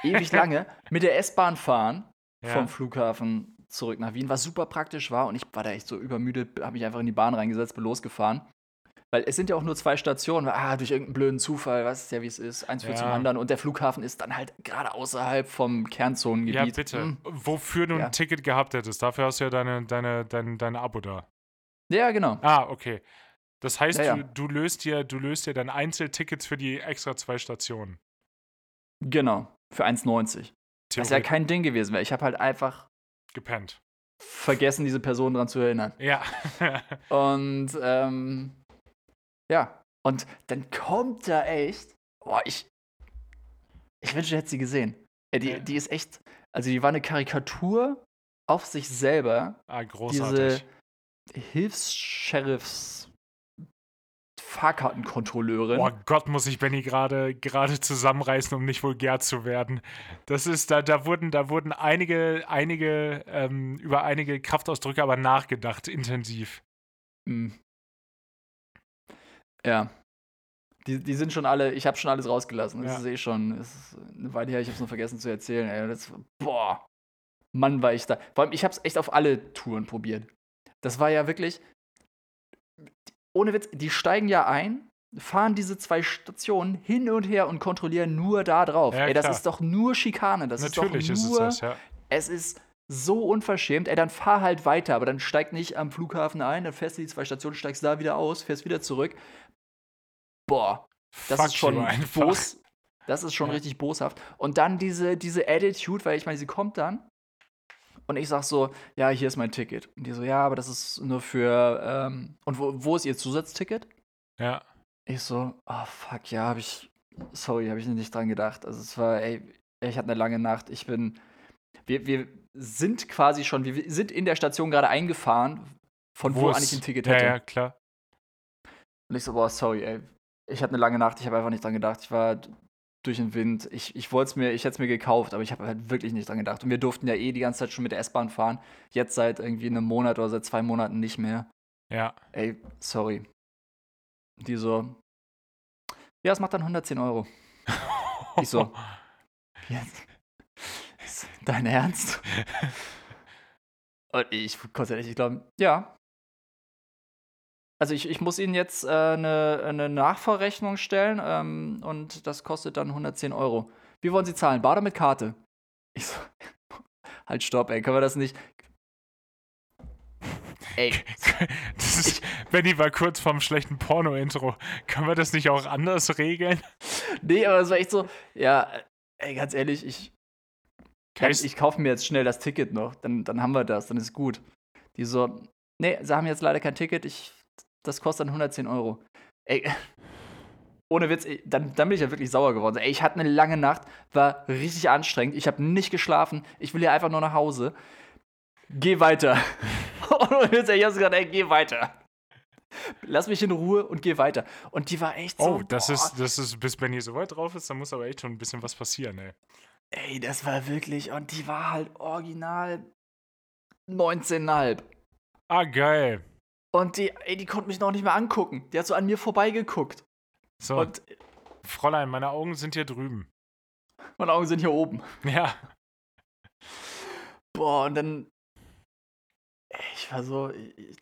ewig lange mit der S-Bahn fahren ja. vom Flughafen zurück nach Wien, was super praktisch war. Und ich war da echt so übermüdet, habe mich einfach in die Bahn reingesetzt, bin losgefahren. Weil es sind ja auch nur zwei Stationen, weil, ah, durch irgendeinen blöden Zufall, weißt du ja, wie es ist, eins führt zum Ja. anderen. Und der Flughafen ist dann halt gerade außerhalb vom Kernzonengebiet. Ja, bitte. Hm. Wofür du Ja. ein Ticket gehabt hättest, dafür hast du ja deine, deine, dein, dein Abo da. Ja, genau. Ah, okay. Das heißt, Ja. Du, du, löst dir, du löst dir dann Einzeltickets für die extra zwei Stationen. Genau. Für 1,90. Was ja kein Ding gewesen wäre. Ich habe halt einfach gepennt. vergessen, diese Person dran zu erinnern. Ja. Und ähm, ja. Und dann kommt da echt. Boah, ich. Ich wünschte, ich hätte sie gesehen. Ey, die, die ist echt. Also, die war eine Karikatur auf sich selber. ah, großartig. Hilfs-Sheriffs. Fahrkartenkontrolleurin. Oh Gott, muss ich Benny gerade gerade zusammenreißen, um nicht vulgär zu werden. Das ist, da, da wurden, da wurden einige, einige, ähm, über einige Kraftausdrücke aber nachgedacht, intensiv. Mm. Ja. Die, die sind schon alle, ich habe schon alles rausgelassen. Das Ja. ist eh schon, es ist eine Weile her, ich habe es nur vergessen zu erzählen. Ey. Das, boah. Mann, war ich da. Vor allem, ich habe es echt auf alle Touren probiert. Das war ja wirklich. Ohne Witz, die steigen ja ein, fahren diese zwei Stationen hin und her und kontrollieren nur da drauf. Ja, Ey, das klar. ist doch nur Schikane. Das Natürlich ist ist doch es nur. das, ja. Es ist so unverschämt. Ey, dann fahr halt weiter, aber dann steig nicht am Flughafen ein, dann fährst du die zwei Stationen, steigst da wieder aus, fährst wieder zurück. Boah, das Fuck ist schon bos. Das ist schon Ja. richtig boshaft. Und dann diese, diese Attitude, weil ich meine, sie kommt dann und ich sag so, ja, hier ist mein Ticket. Und die so, ja, aber das ist nur für, ähm, und wo, wo ist ihr Zusatzticket? Ja. Ich so, oh fuck, ja, hab ich, sorry, habe ich nicht dran gedacht. Also es war, ey, ich hatte eine lange Nacht. Ich bin, wir, wir sind quasi schon, wir sind in der Station gerade eingefahren, von wo, es- eigentlich ein Ticket ja, hätte. Ja, klar. Und ich so, boah, sorry, ey. Ich hatte eine lange Nacht, ich habe einfach nicht dran gedacht. Ich war durch den Wind. Ich, ich wollte es mir, ich hätte es mir gekauft, aber ich habe halt wirklich nicht dran gedacht. Und wir durften ja eh die ganze Zeit schon mit der S-Bahn fahren. Jetzt seit irgendwie einem Monat oder seit zwei Monaten nicht mehr. Ja. Ey, sorry. Die so, ja, es macht dann 110 Euro. Ich so, jetzt. Ist dein Ernst? Und ich konnte nicht glauben, ja. Also ich, ich muss Ihnen jetzt äh, eine, eine Nachverrechnung stellen ähm, und das kostet dann 110 Euro. Wie wollen Sie zahlen? Bar oder mit Karte? Ich so, halt stopp, ey, können wir das nicht? Ey, Das ist, Benny war kurz vorm schlechten Porno-Intro. Können wir das nicht auch anders regeln? nee, aber es war echt so, ja, ey, ganz ehrlich, ich, Kann, Case- ich kaufe mir jetzt schnell das Ticket noch, dann, dann haben wir das, dann ist gut. Die so, nee, sie haben jetzt leider kein Ticket, ich, das kostet dann 110 Euro. Ey, ohne Witz, ey, dann, dann bin ich ja wirklich sauer geworden. Ey, ich hatte eine lange Nacht, war richtig anstrengend, ich habe nicht geschlafen, ich will ja einfach nur nach Hause. Geh weiter. ohne Witz, ey, ich hab's gesagt, ey, geh weiter. Lass mich in Ruhe und geh weiter. Und die war echt so. Oh, das boah, ist, das ist, bis Benny so weit drauf ist, da muss aber echt schon ein bisschen was passieren, ey. Ey, das war wirklich, und die war halt original 19,5. Ah, geil. Und die, ey, die konnte mich noch nicht mehr angucken. Die hat so an mir vorbeigeguckt. So, Und Fräulein, meine Augen sind hier drüben. meine Augen sind hier oben. Ja. Boah, und dann. Ich war so. Ich, ich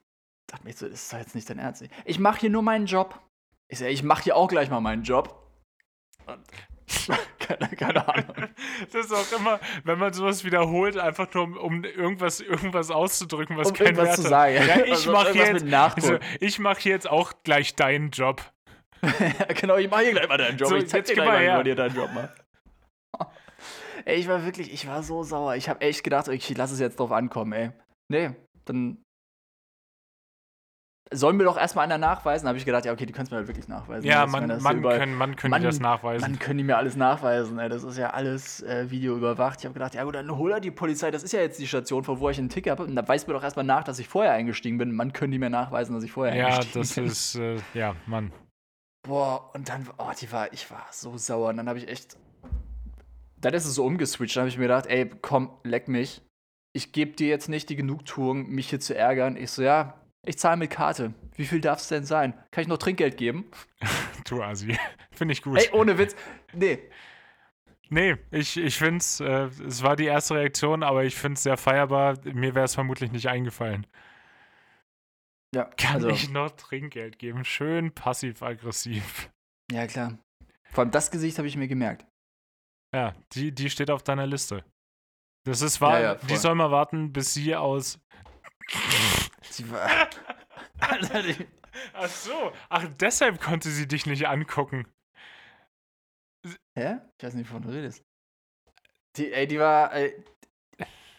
dachte mir so, das ist doch jetzt nicht dein Ernst. Ich mache hier nur meinen Job. Ich sag, ich mache hier auch gleich mal meinen Job. Und, keine, keine Ahnung. Das ist auch immer, wenn man sowas wiederholt, einfach nur um, um irgendwas, irgendwas auszudrücken, was Um kein Wert zu hat. sagen. Ja, ich Also mache jetzt, also, ich mach hier jetzt auch gleich deinen Job. genau, ich mache hier gleich mal deinen Job. So, ich zeig dir gleich mal mal, wie her. man dir deinen Job macht. ey, ich war wirklich, ich war so sauer. Ich habe echt gedacht, okay, ich lass es jetzt drauf ankommen, ey. Nee, dann sollen wir doch erstmal einer nachweisen. habe ich gedacht, ja, okay, die können es mir halt wirklich nachweisen. Ja, man, das ist man, überall- können, man können Mann, die das nachweisen. Dann können die mir alles nachweisen, ey. Das ist ja alles äh, Video überwacht. Ich habe gedacht, ja gut, dann hol er die Polizei. Das ist ja jetzt die Station, von wo ich einen Ticket habe. Und da weiß mir doch erstmal nach, dass ich vorher eingestiegen bin. Man können die mir nachweisen, dass ich vorher ja, eingestiegen das bin. ist, äh, ja, Mann. Boah, und dann, oh, die war, ich war so sauer. Und dann habe ich echt, dann ist es so umgeswitcht. Dann habe ich mir gedacht, ey, komm, leck mich. Ich gebe dir jetzt nicht die Genugtuung, mich hier zu ärgern. Ich so, ja, ich zahle mit Karte. Wie viel darf es denn sein? Kann ich noch Trinkgeld geben? Du Asi. Finde ich gut. Ey, ohne Witz. Nee. Nee, ich, ich finde es, äh, es war die erste Reaktion, aber ich finde es sehr feierbar. Mir wäre es vermutlich nicht eingefallen. Ja, Kann also, ich noch Trinkgeld geben? Schön passiv-aggressiv. ja klar. Vor allem das Gesicht habe ich mir gemerkt. Ja, die, die steht auf deiner Liste. Das ist wahr, Ja, ja, die soll mal warten, bis sie aus. Sie war. Alter, die, Ach so, ach, deshalb konnte sie dich nicht angucken. hä? Ich weiß nicht, wovon du redest. Die, ey, die war. Ey,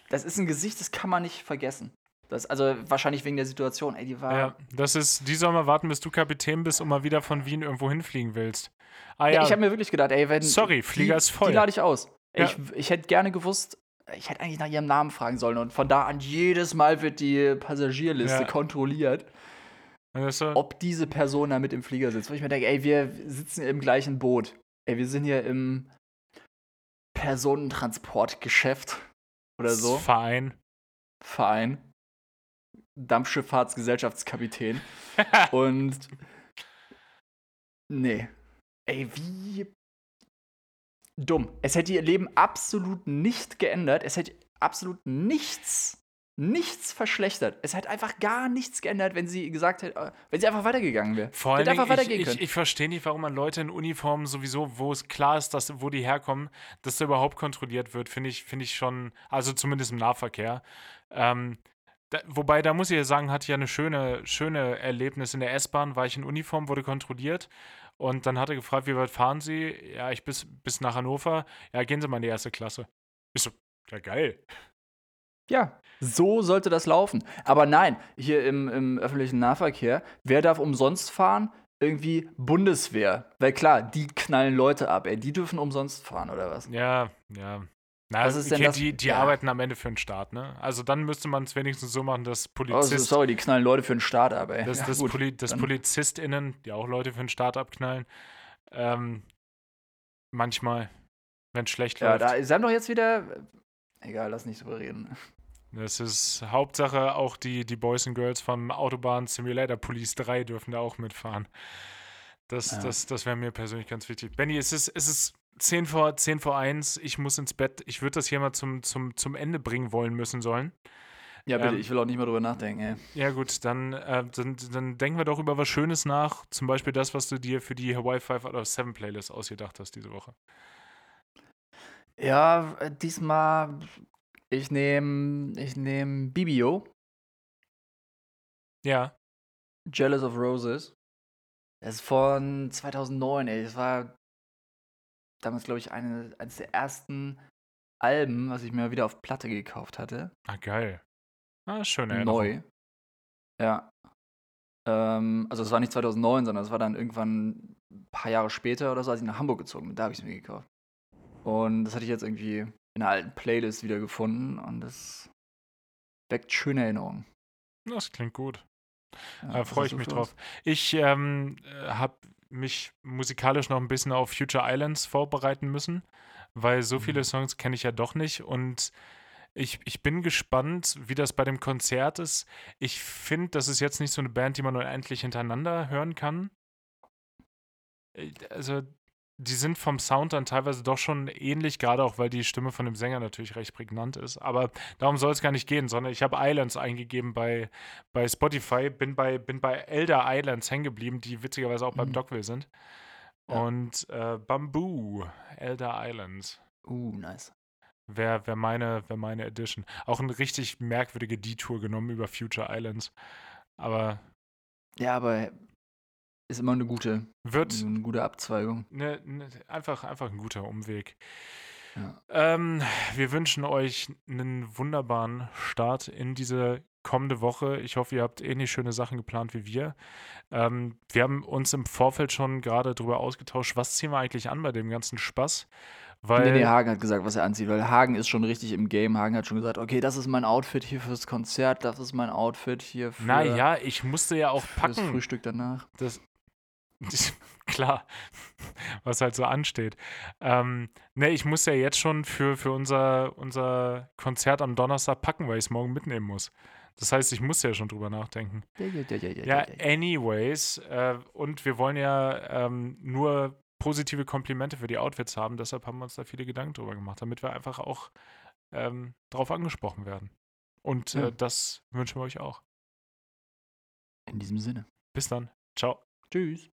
das ist ein Gesicht, das kann man nicht vergessen. Das, also wahrscheinlich wegen der Situation. Ey, die war. Ja, das ist, die soll mal warten, bis du Kapitän bist und mal wieder von Wien irgendwo hinfliegen willst. Ah Ja, ja, ich habe mir wirklich gedacht, ey, wenn. Sorry, Flieger die, ist voll. Die lade ich aus. Ja. Ich, ich hätte gerne gewusst, ich hätte eigentlich nach ihrem Namen fragen sollen. Und von da an jedes Mal wird die Passagierliste Ja. kontrolliert, Und das so, ob diese Person da mit im Flieger sitzt. Wo ich mir denke, ey, wir sitzen im gleichen Boot. Ey, wir sind hier im Personentransportgeschäft oder so. Verein. Verein. Dampfschifffahrtsgesellschaftskapitän. Und nee. Ey, wie dumm. Es hätte ihr Leben absolut nicht geändert. Es hätte absolut nichts, nichts verschlechtert. Es hat einfach gar nichts geändert, wenn sie gesagt hätte, äh, wenn sie einfach weitergegangen wäre. Vor allem, einfach ich, weitergehen ich, können. ich verstehe nicht, warum man Leute in Uniformen sowieso, wo es klar ist, dass, wo die herkommen, dass da überhaupt kontrolliert wird, finde ich, finde ich schon, also zumindest im Nahverkehr. Ähm, da, wobei, da muss ich ja sagen, hatte ich ja eine schöne, schöne Erlebnis in der S-Bahn, war ich in Uniform, wurde kontrolliert und dann hat er gefragt, wie weit fahren Sie? Ja, ich bis, bis nach Hannover. Ja, gehen Sie mal in die erste Klasse. Ich so, ja geil. Ja, so sollte das laufen. Aber nein, hier im, im öffentlichen Nahverkehr, wer darf umsonst fahren? Irgendwie Bundeswehr. Weil klar, die knallen Leute ab, ey. Die dürfen umsonst fahren, oder was? Ja, ja. Na, Was ist denn das- die, die ja. arbeiten am Ende für den Staat, ne? Also dann müsste man es wenigstens so machen, dass Oh, Polizist, sorry, die knallen Leute für den Staat ab, ey. dass, Ja, dass, gut. Poli dass PolizistInnen, die auch Leute für den Staat abknallen, ähm, manchmal, wenn es schlecht Ja, läuft. da, sie haben doch jetzt wieder. Egal, lass nicht drüber reden. Das ist Hauptsache, auch die, die Boys and Girls vom Autobahn Simulator Police 3 dürfen da auch mitfahren. Das, Ja. das, das wäre mir persönlich ganz wichtig. Benny, es ist, es ist 10 vor, 10 vor 1, ich muss ins Bett. Ich würde das hier mal zum, zum, zum Ende bringen wollen müssen sollen. Ja, bitte, Ähm, ich will auch nicht mehr drüber nachdenken, ey. Ja, gut, dann, äh, dann, dann denken wir doch über was Schönes nach. Zum Beispiel das, was du dir für die Hawaii 5 out of 7 Playlist ausgedacht hast diese Woche. Ja, äh, diesmal. Ich nehme. Ich nehme Bibio, Ja, Jealous of Roses. Das ist von 2009, ey. Das war damals, glaube ich, eine, eines der ersten Alben, was ich mir wieder auf Platte gekauft hatte. ah, geil. Ah, schöne Erinnerung. Neu. Ja. Ähm, also, es war nicht 2009, sondern es war dann irgendwann ein paar Jahre später oder so, als ich nach Hamburg gezogen bin. Da habe ich es mir gekauft. Und das hatte ich jetzt irgendwie in einer alten Playlist wieder gefunden und das weckt schöne Erinnerungen. Das klingt gut. Ja, Da freue ich mich drauf. Ich ähm, habe mich musikalisch noch ein bisschen auf Future Islands vorbereiten müssen, weil so viele Mhm. Songs kenne ich ja doch nicht und ich, ich bin gespannt, wie das bei dem Konzert ist. Ich finde, das ist jetzt nicht so eine Band, die man unendlich hintereinander hören kann. Äh, Also, die sind vom Sound dann teilweise doch schon ähnlich, gerade auch, weil die Stimme von dem Sänger natürlich recht prägnant ist. Aber darum soll es gar nicht gehen, sondern ich habe Islands eingegeben bei, bei Spotify, bin bei, bin bei Elder Islands hängen geblieben, die witzigerweise auch beim Mhm. Dogville sind. Ja. Und äh, Bamboo, Elder Islands. Uh, nice. Wäre wär meine, wär meine Edition. Auch eine richtig merkwürdige Detour genommen über Future Islands. Aber Ja, aber ist immer eine gute, wird eine gute Abzweigung. ne, ne, einfach, einfach ein guter Umweg. Ja. Ähm, wir wünschen euch einen wunderbaren Start in diese kommende Woche. Ich hoffe, ihr habt ähnlich schöne Sachen geplant wie wir. Ähm, wir haben uns im Vorfeld schon gerade darüber ausgetauscht, was ziehen wir eigentlich an bei dem ganzen Spaß. Weil, nee, nee, Hagen hat gesagt, was er anzieht, weil Hagen ist schon richtig im Game. Hagen hat schon gesagt, okay, das ist mein Outfit hier fürs Konzert, das ist mein Outfit hier für naja, ich musste ja auch fürs packen. Frühstück danach. Das, klar, was halt so ansteht. Ähm, ne, ich muss ja jetzt schon für, für unser, unser Konzert am Donnerstag packen, weil ich es morgen mitnehmen muss. Das heißt, ich muss ja schon drüber nachdenken. Ja, ja, ja, ja, ja, Ja, ja, ja. anyways, äh, und wir wollen ja ähm, nur positive Komplimente für die Outfits haben, deshalb haben wir uns da viele Gedanken drüber gemacht, damit wir einfach auch ähm, drauf angesprochen werden. Und Ja. äh, das wünschen wir euch auch. In diesem Sinne. Bis dann. Ciao. Tschüss.